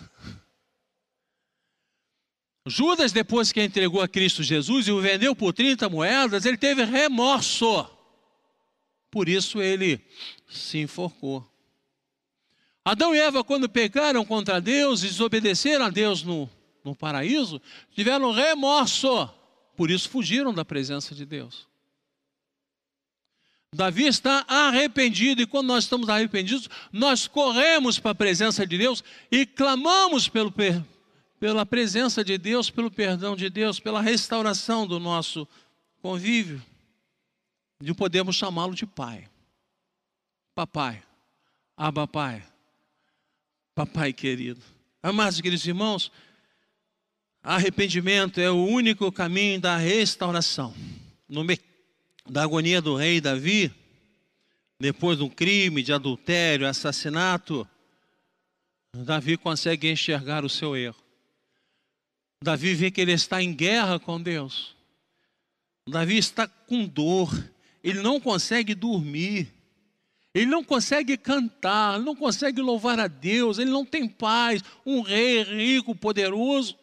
Judas, depois que entregou a Cristo Jesus e o vendeu por 30 moedas, ele teve remorso. Por isso ele se enforcou. Adão e Eva, quando pecaram contra Deus e desobedeceram a Deus no, no paraíso, tiveram remorso. por isso fugiram da presença de Deus. Davi está arrependido, e quando nós estamos arrependidos, nós corremos para a presença de Deus e clamamos pelo, pela presença de Deus, pelo perdão de Deus, pela restauração do nosso convívio, de podermos chamá-lo de Pai. Papai, Abba Pai, Papai querido. Amados queridos irmãos, arrependimento é o único caminho da restauração. No meio da agonia do rei Davi, depois de um crime de adultério, assassinato, Davi consegue enxergar o seu erro. Davi vê que ele está em guerra com Deus. Davi está com dor, ele não consegue dormir, ele não consegue cantar, não consegue louvar a Deus, ele não tem paz. Um rei rico, poderoso,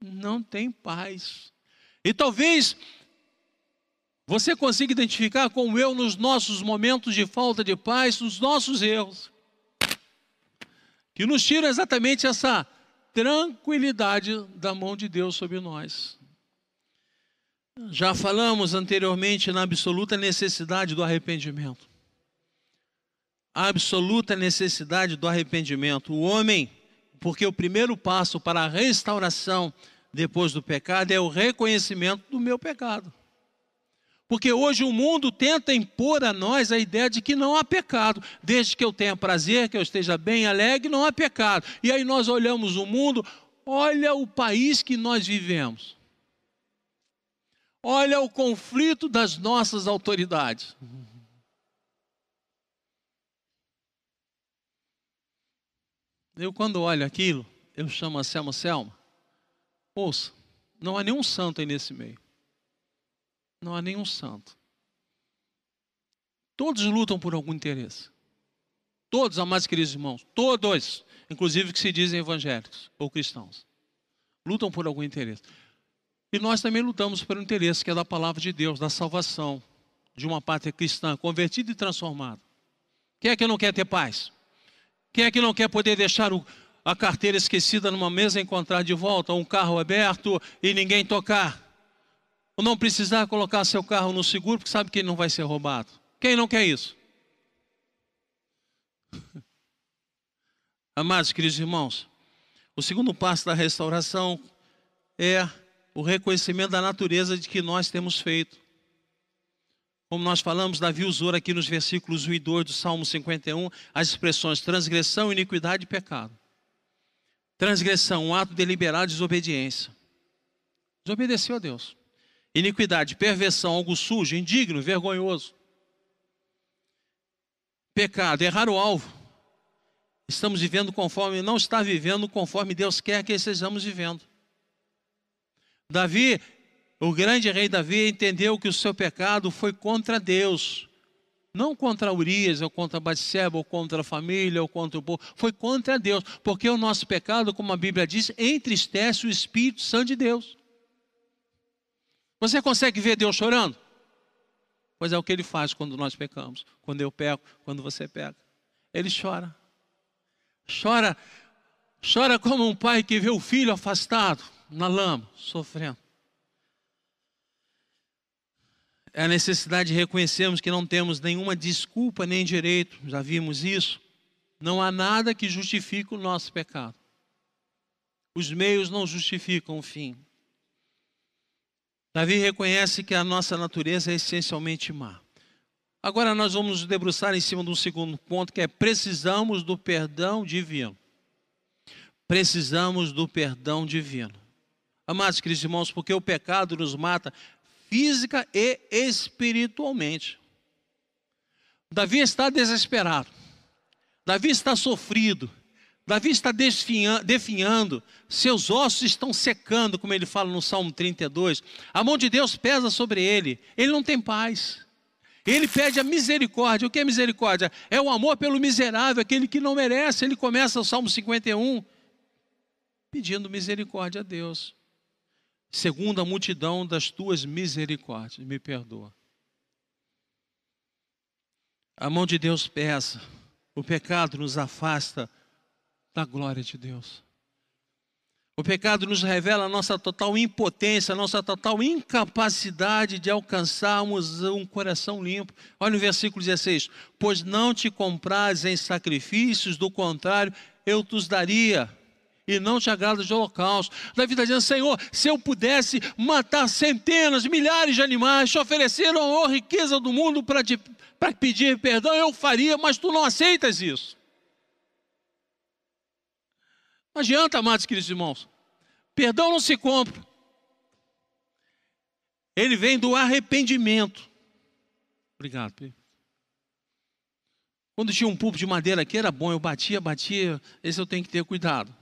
não tem paz. E talvez você consiga identificar como eu nos nossos momentos de falta de paz, nos nossos erros, que nos tira exatamente essa tranquilidade da mão de Deus sobre nós. Já falamos anteriormente na absoluta necessidade do arrependimento. A absoluta necessidade do arrependimento. O homem, porque o primeiro passo para a restauração depois do pecado é o reconhecimento do meu pecado. Porque hoje o mundo tenta impor a nós a ideia de que não há pecado. Desde que eu tenha prazer, que eu esteja bem, alegre, não há pecado. E aí nós olhamos o mundo, olha o país que nós vivemos. Olha o conflito das nossas autoridades. Eu, quando olho aquilo, eu chamo a Selma Selma. Ouça, não há nenhum santo aí nesse meio. Não há nenhum santo. Todos lutam por algum interesse. Todos, amados queridos irmãos, todos, inclusive que se dizem evangélicos ou cristãos, lutam por algum interesse. E nós também lutamos um interesse que é da palavra de Deus, da salvação de uma pátria cristã convertida e transformada. Quem é que não quer ter paz? Quem é que não quer poder deixar o, a carteira esquecida numa mesa e encontrar de volta, um carro aberto e ninguém tocar? Ou não precisar colocar seu carro no seguro porque sabe que ele não vai ser roubado? Quem não quer isso? Amados queridos irmãos, o segundo passo da restauração é o reconhecimento da natureza de que nós temos feito. Como nós falamos, Davi usou aqui nos versículos 1 e 2 do Salmo 51 as expressões transgressão, iniquidade e pecado. Transgressão, um ato deliberado de desobediência. Desobedeceu a Deus. Iniquidade, perversão, algo sujo, indigno, vergonhoso. Pecado, errar o alvo. Estamos vivendo conforme, não está vivendo conforme Deus quer que estejamos vivendo. Davi, o grande rei Davi, entendeu que o seu pecado foi contra Deus. Não contra Urias, ou contra Batseba, ou contra a família, ou contra o povo. Foi contra Deus. Porque o nosso pecado, como a Bíblia diz, entristece o Espírito Santo de Deus. Você consegue ver Deus chorando? Pois é o que ele faz quando nós pecamos. Quando eu peco, quando você peca. Ele chora. Chora, chora como um pai que vê o filho afastado na lama, sofrendo. É a necessidade de reconhecermos que não temos nenhuma desculpa nem direito, já vimos isso. Não há nada que justifique o nosso pecado. Os meios não justificam o fim. Davi reconhece que a nossa natureza é essencialmente má. Agora nós vamos nos debruçar em cima de um segundo ponto, que é precisamos do perdão divino. Precisamos do perdão divino. Amados queridos irmãos, porque o pecado nos mata física e espiritualmente. Davi está desesperado. Davi está sofrido. Davi está definhando, seus ossos estão secando, como ele fala no Salmo 32. A mão de Deus pesa sobre ele, ele não tem paz. Ele pede a misericórdia. O que é misericórdia? É o amor pelo miserável, aquele que não merece. Ele começa o Salmo 51 pedindo misericórdia a Deus segundo a multidão das tuas misericórdias, me perdoa. A mão de Deus pesa, o pecado nos afasta da glória de Deus. O pecado nos revela a nossa total impotência, a nossa total incapacidade de alcançarmos um coração limpo. Olha o versículo 16: Pois não te compraz em sacrifícios, do contrário, eu te os daria e não te agrada de holocausto. Davi está dizendo, Senhor, se eu pudesse matar centenas, milhares de animais, te oferecer a riqueza do mundo para pedir perdão, eu faria, mas tu não aceitas isso. Não adianta, amados queridos irmãos. Perdão não se compra. Ele vem do arrependimento. Obrigado, Pedro. Quando tinha um pulpo de madeira aqui, era bom, eu batia, batia. Esse eu tenho que ter cuidado.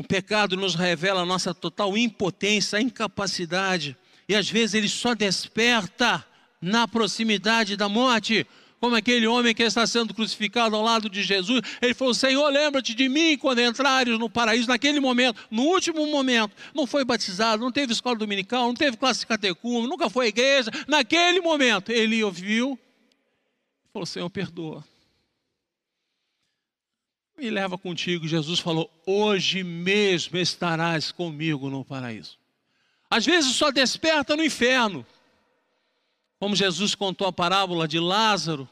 O pecado nos revela a nossa total impotência, a incapacidade, e às vezes ele só desperta na proximidade da morte, como aquele homem que está sendo crucificado ao lado de Jesus. Ele falou: Senhor, lembra-te de mim quando entrares no paraíso, naquele momento, no último momento. Não foi batizado, não teve escola dominical, não teve classe catecume, nunca foi igreja. Naquele momento, ele ouviu, falou: Senhor, perdoa me leva contigo. Jesus falou: Hoje mesmo estarás comigo no paraíso. Às vezes só desperta no inferno. Como Jesus contou a parábola de Lázaro,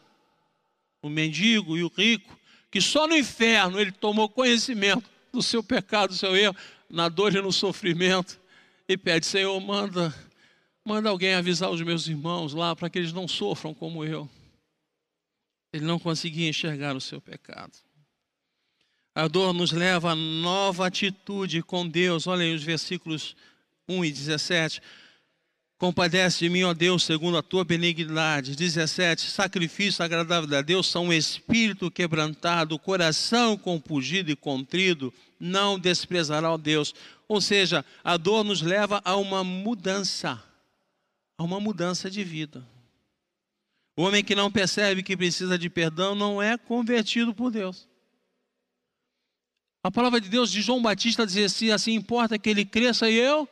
o mendigo e o rico, que só no inferno ele tomou conhecimento do seu pecado, do seu erro, na dor e no sofrimento, e pede: Senhor, manda, manda alguém avisar os meus irmãos lá para que eles não sofram como eu. Ele não conseguia enxergar o seu pecado. A dor nos leva a nova atitude com Deus. Olha aí os versículos 1 e 17. Compadece de mim, ó Deus, segundo a tua benignidade. 17. Sacrifício agradável a Deus são um espírito quebrantado, coração compungido e contrido, não desprezará, ó Deus. Ou seja, a dor nos leva a uma mudança, a uma mudança de vida. O homem que não percebe que precisa de perdão não é convertido por Deus. A palavra de Deus de João Batista diz assim, assim, importa que ele cresça e eu,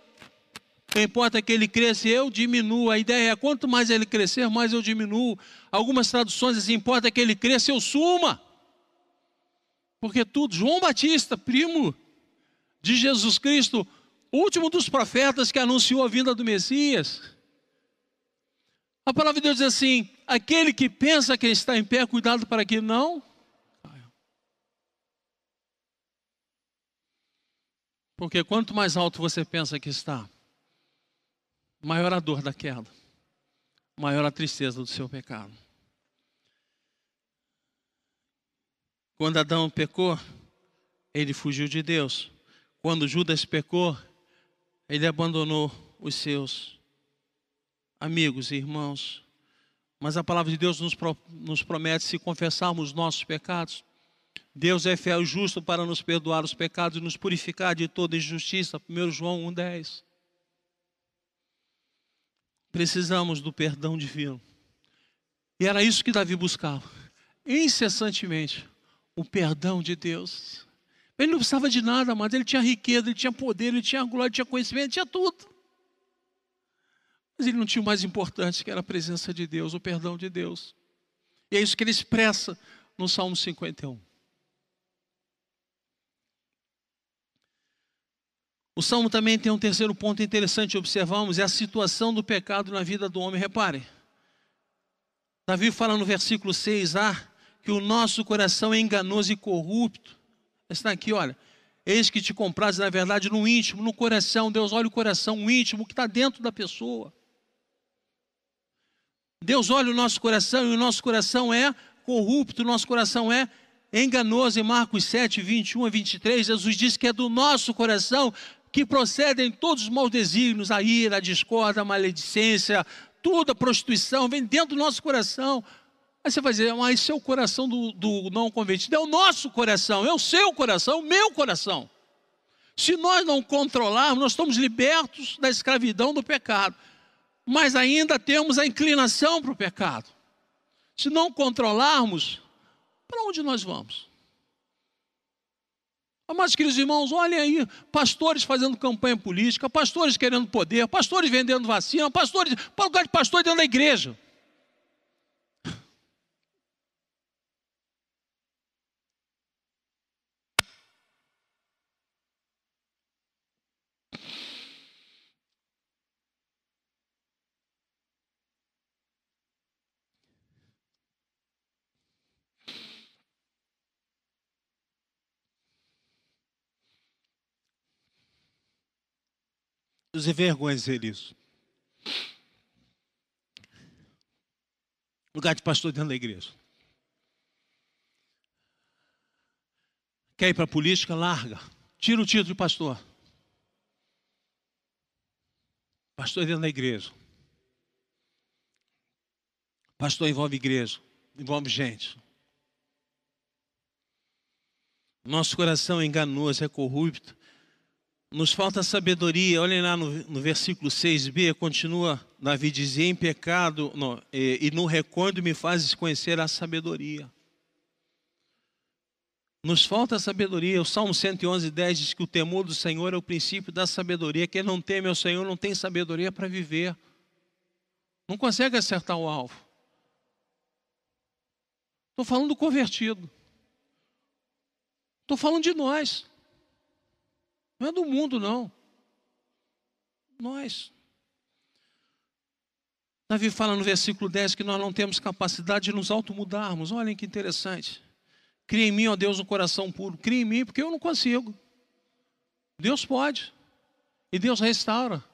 importa que ele cresça e eu diminuo. A ideia é, quanto mais ele crescer, mais eu diminuo. Algumas traduções dizem, importa que ele cresça e eu suma. Porque tudo, João Batista, primo de Jesus Cristo, último dos profetas que anunciou a vinda do Messias. A palavra de Deus diz assim: aquele que pensa que está em pé, cuidado para que não Porque quanto mais alto você pensa que está, maior a dor da queda, maior a tristeza do seu pecado. Quando Adão pecou, ele fugiu de Deus. Quando Judas pecou, ele abandonou os seus amigos e irmãos. Mas a palavra de Deus nos, nos promete: se confessarmos nossos pecados, Deus é fiel e justo para nos perdoar os pecados e nos purificar de toda injustiça. 1 João 1,10. Precisamos do perdão divino. E era isso que Davi buscava, incessantemente, o perdão de Deus. Ele não precisava de nada, mas ele tinha riqueza, ele tinha poder, ele tinha glória, ele tinha conhecimento, ele tinha tudo. Mas ele não tinha o mais importante, que era a presença de Deus, o perdão de Deus. E é isso que ele expressa no Salmo 51. O salmo também tem um terceiro ponto interessante, observamos, é a situação do pecado na vida do homem. Repare, Davi fala no versículo 6a que o nosso coração é enganoso e corrupto. Está aqui, olha. Eis que te compras, na verdade, no íntimo, no coração. Deus olha o coração, o íntimo, que está dentro da pessoa. Deus olha o nosso coração e o nosso coração é corrupto, o nosso coração é enganoso. Em Marcos 7, 21 a 23, Jesus diz que é do nosso coração que procedem todos os maus desígnios, a ira, a discórdia, a maledicência, toda a prostituição, vem dentro do nosso coração. Aí você vai dizer, mas isso é o coração do, do não convertido. É o nosso coração, é o seu coração, é o meu coração. Se nós não controlarmos, nós estamos libertos da escravidão do pecado. Mas ainda temos a inclinação para o pecado. Se não controlarmos, para onde nós vamos? Amados queridos irmãos, olhem aí, pastores fazendo campanha política, pastores querendo poder, pastores vendendo vacina, pastores, lugar de pastor dentro da igreja. Você vergonha dizer isso. Lugar de pastor dentro da igreja. Quer ir para a política? Larga. Tira o título de pastor. Pastor dentro da igreja. Pastor envolve igreja, envolve gente. Nosso coração é enganoso, é corrupto. Nos falta sabedoria. Olhem lá no, no versículo 6b, continua Davi dizia: Em pecado e, e no recôndito me fazes conhecer a sabedoria. Nos falta sabedoria. O Salmo 111, 10 diz que o temor do Senhor é o princípio da sabedoria. Quem não teme ao Senhor não tem sabedoria para viver. Não consegue acertar o alvo. Estou falando do convertido. Estou falando de nós. Não é do mundo, não. Nós. Davi fala no versículo 10 que nós não temos capacidade de nos automudarmos. Olhem que interessante. Cria em mim, ó Deus, um coração puro. Cria em mim, porque eu não consigo. Deus pode. E Deus restaura.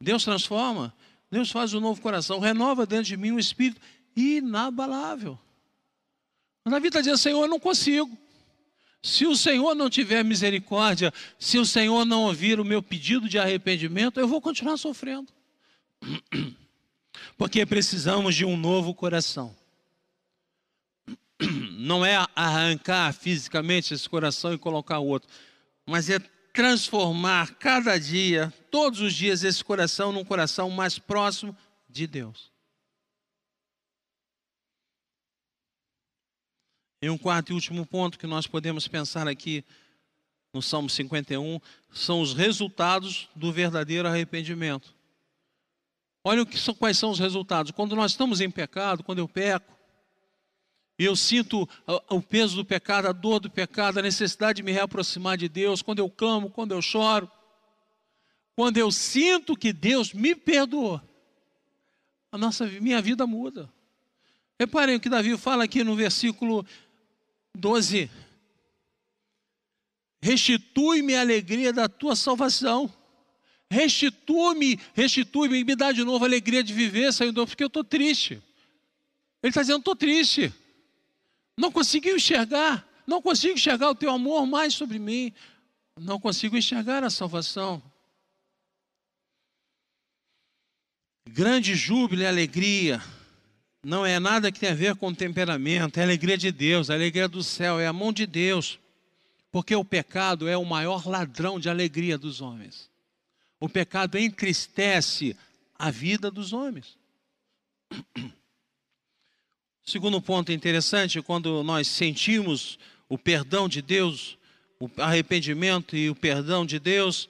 Deus transforma. Deus faz um novo coração. Renova dentro de mim um espírito inabalável. Davi está dizendo, Senhor, eu não consigo. Se o Senhor não tiver misericórdia, se o Senhor não ouvir o meu pedido de arrependimento, eu vou continuar sofrendo. Porque precisamos de um novo coração. Não é arrancar fisicamente esse coração e colocar outro, mas é transformar cada dia, todos os dias, esse coração num coração mais próximo de Deus. E um quarto e último ponto que nós podemos pensar aqui no Salmo 51 são os resultados do verdadeiro arrependimento. Olha são, quais são os resultados. Quando nós estamos em pecado, quando eu peco, e eu sinto o peso do pecado, a dor do pecado, a necessidade de me reaproximar de Deus, quando eu clamo, quando eu choro, quando eu sinto que Deus me perdoou, a nossa minha vida muda. Reparem o que Davi fala aqui no versículo 12. Restitui-me a alegria da tua salvação. Restitui-me, restitui-me, me dá de novo a alegria de viver, Senhor, porque eu estou triste. Ele está dizendo, estou triste. Não consigo enxergar, não consigo enxergar o teu amor mais sobre mim. Não consigo enxergar a salvação. Grande júbilo e alegria não é nada que tem a ver com temperamento, é a alegria de Deus, a alegria do céu, é a mão de Deus. Porque o pecado é o maior ladrão de alegria dos homens. O pecado entristece a vida dos homens. Segundo ponto interessante, quando nós sentimos o perdão de Deus, o arrependimento e o perdão de Deus,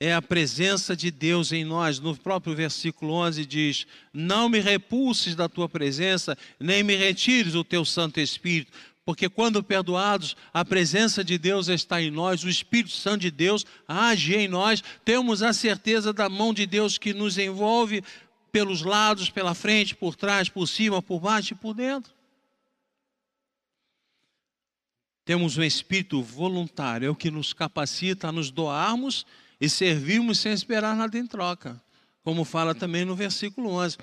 é a presença de Deus em nós. No próprio versículo 11 diz: Não me repulses da tua presença, nem me retires o teu Santo Espírito. Porque quando perdoados, a presença de Deus está em nós, o Espírito Santo de Deus age em nós, temos a certeza da mão de Deus que nos envolve pelos lados, pela frente, por trás, por cima, por baixo e por dentro. Temos um espírito voluntário, é o que nos capacita a nos doarmos e servimos sem esperar nada em troca, como fala também no versículo 11.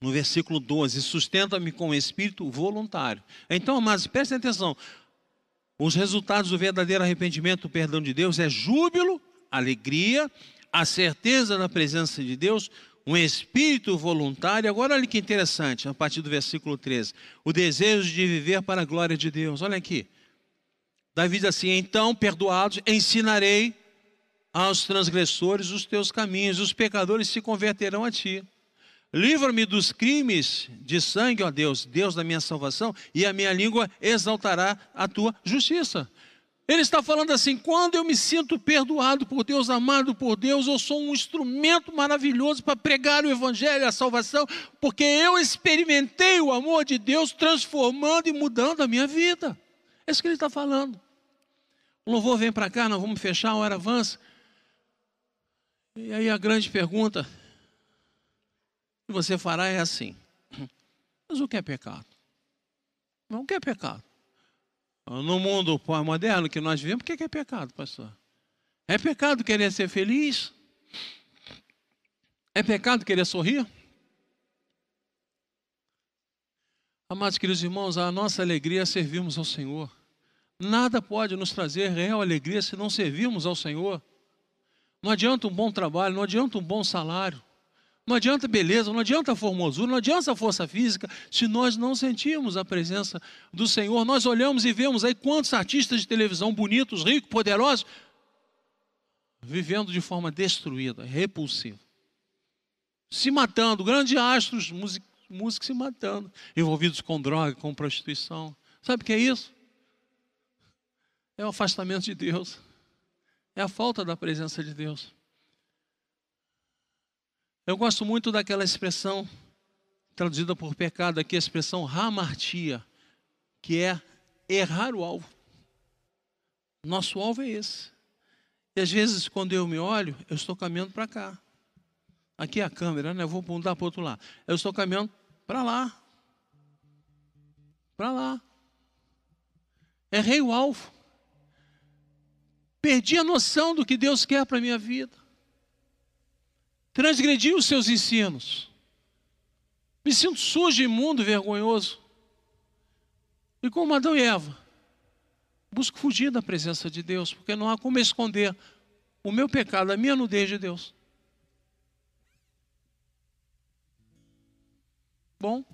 No versículo 12, sustenta-me com o espírito voluntário. Então, mas prestem atenção, os resultados do verdadeiro arrependimento, o perdão de Deus, é júbilo, alegria, a certeza da presença de Deus, um espírito voluntário. Agora, olha que interessante, a partir do versículo 13: o desejo de viver para a glória de Deus. Olha aqui. Davi diz assim: Então, perdoados, ensinarei aos transgressores os teus caminhos, os pecadores se converterão a ti. Livra-me dos crimes de sangue, ó Deus, Deus da minha salvação, e a minha língua exaltará a tua justiça. Ele está falando assim: quando eu me sinto perdoado por Deus, amado por Deus, eu sou um instrumento maravilhoso para pregar o Evangelho, a salvação, porque eu experimentei o amor de Deus transformando e mudando a minha vida. É isso que ele está falando. O louvor vem para cá, nós vamos fechar, a hora avança. E aí a grande pergunta que você fará é assim: mas o que é pecado? Não, o que é pecado? No mundo pós-moderno que nós vivemos, o que é pecado, pastor? É pecado querer ser feliz? É pecado querer sorrir? Amados queridos irmãos, a nossa alegria é servirmos ao Senhor. Nada pode nos trazer real alegria se não servirmos ao Senhor. Não adianta um bom trabalho, não adianta um bom salário, não adianta beleza, não adianta formosura, não adianta força física, se nós não sentirmos a presença do Senhor. Nós olhamos e vemos aí quantos artistas de televisão bonitos, ricos, poderosos, vivendo de forma destruída, repulsiva, se matando, grandes astros, músicos se matando, envolvidos com droga, com prostituição. Sabe o que é isso? É o afastamento de Deus. É a falta da presença de Deus. Eu gosto muito daquela expressão, traduzida por pecado aqui, a expressão ramartia, que é errar o alvo. Nosso alvo é esse. E às vezes, quando eu me olho, eu estou caminhando para cá. Aqui é a câmera, né? Eu vou mudar para o outro lado. Eu estou caminhando para lá. Para lá. Errei o alvo. Perdi a noção do que Deus quer para a minha vida. Transgredi os seus ensinos. Me sinto sujo, imundo, vergonhoso. E como Adão e Eva, busco fugir da presença de Deus, porque não há como esconder o meu pecado, a minha nudez de Deus. Bom,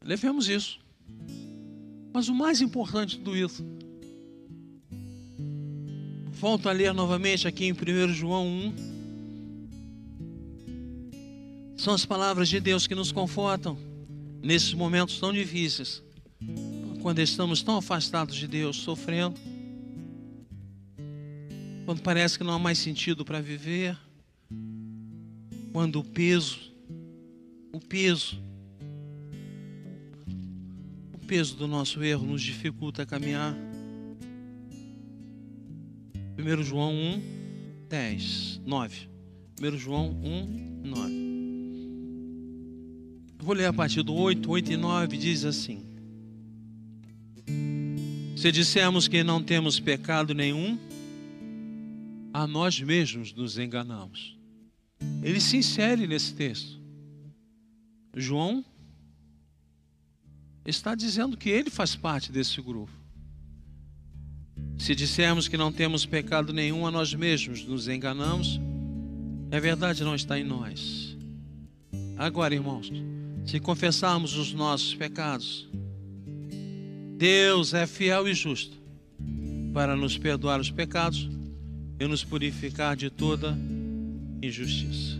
levemos isso. Mas o mais importante tudo isso, volto a ler novamente aqui em 1 João 1. São as palavras de Deus que nos confortam nesses momentos tão difíceis, quando estamos tão afastados de Deus, sofrendo, quando parece que não há mais sentido para viver, quando o peso o peso. O peso do nosso erro nos dificulta a caminhar. 1 João 1, 10, 9. 1 João 1, 9. Vou ler a partir do 8, 8 e 9, diz assim: Se dissermos que não temos pecado nenhum, a nós mesmos nos enganamos. Ele se insere nesse texto. João está dizendo que ele faz parte desse grupo. Se dissermos que não temos pecado nenhum a nós mesmos, nos enganamos, é verdade não está em nós. Agora, irmãos, se confessarmos os nossos pecados, Deus é fiel e justo para nos perdoar os pecados e nos purificar de toda injustiça.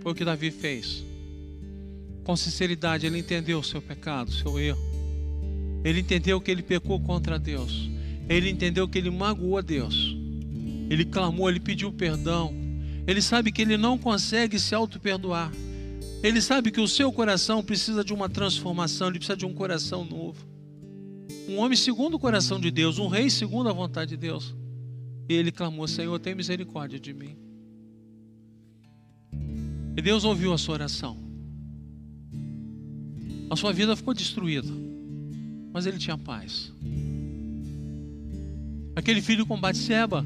Foi o que Davi fez. Com sinceridade, ele entendeu o seu pecado, o seu erro. Ele entendeu que ele pecou contra Deus. Ele entendeu que ele magoou a Deus. Ele clamou, ele pediu perdão. Ele sabe que ele não consegue se auto-perdoar. Ele sabe que o seu coração precisa de uma transformação, ele precisa de um coração novo. Um homem segundo o coração de Deus, um rei segundo a vontade de Deus. E ele clamou: Senhor, tem misericórdia de mim. E Deus ouviu a sua oração. A sua vida ficou destruída, mas ele tinha paz. Aquele filho com Batseba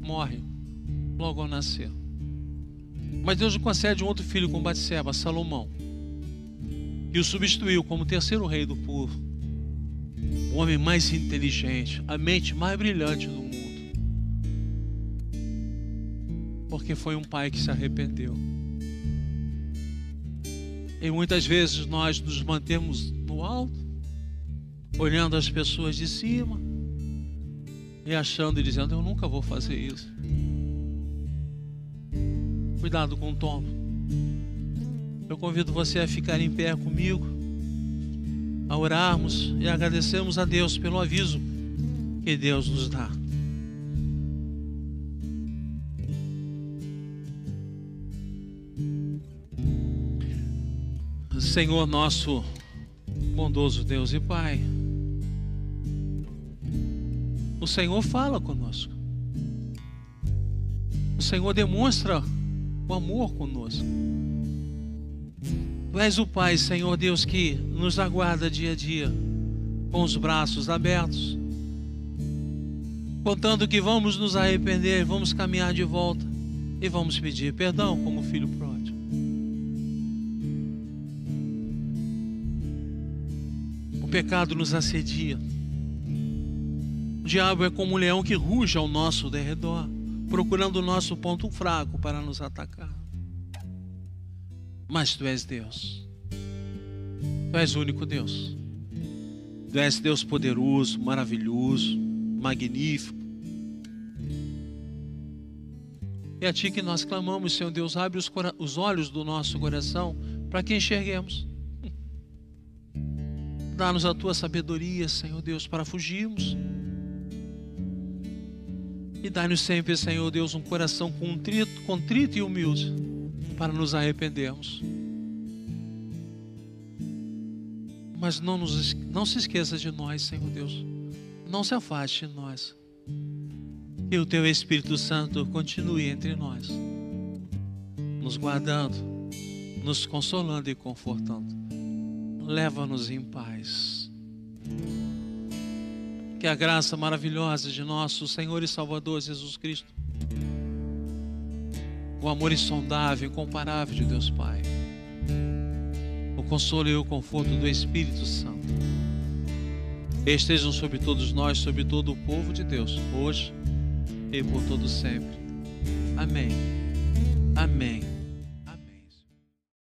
morre logo ao nascer. Mas Deus lhe concede um outro filho com Batseba, Salomão, e o substituiu como terceiro rei do povo, o homem mais inteligente, a mente mais brilhante do mundo, porque foi um pai que se arrependeu. E muitas vezes nós nos mantemos no alto, olhando as pessoas de cima e achando e dizendo: Eu nunca vou fazer isso. Cuidado com o tom. Eu convido você a ficar em pé comigo, a orarmos e agradecermos a Deus pelo aviso que Deus nos dá. Senhor nosso bondoso Deus e Pai, o Senhor fala conosco. O Senhor demonstra o amor conosco. Tu és o Pai, Senhor Deus, que nos aguarda dia a dia, com os braços abertos, contando que vamos nos arrepender, vamos caminhar de volta e vamos pedir perdão como filho pródigo. O pecado nos assedia. O diabo é como um leão que ruge ao nosso derredor, procurando o nosso ponto fraco para nos atacar. Mas tu és Deus. Tu és o único Deus. Tu és Deus poderoso, maravilhoso, magnífico. É a Ti que nós clamamos, Senhor Deus, abre os, os olhos do nosso coração para que enxerguemos. Dá-nos a Tua sabedoria, Senhor Deus, para fugirmos. E dá-nos sempre, Senhor Deus, um coração contrito, contrito e humilde para nos arrependermos. Mas não, nos, não se esqueça de nós, Senhor Deus. Não se afaste de nós. Que o Teu Espírito Santo continue entre nós, nos guardando, nos consolando e confortando. Leva-nos em paz. Que a graça maravilhosa de nosso Senhor e Salvador Jesus Cristo o amor insondável, incomparável de Deus Pai, o consolo e o conforto do Espírito Santo estejam sobre todos nós, sobre todo o povo de Deus, hoje e por todo sempre. Amém. Amém.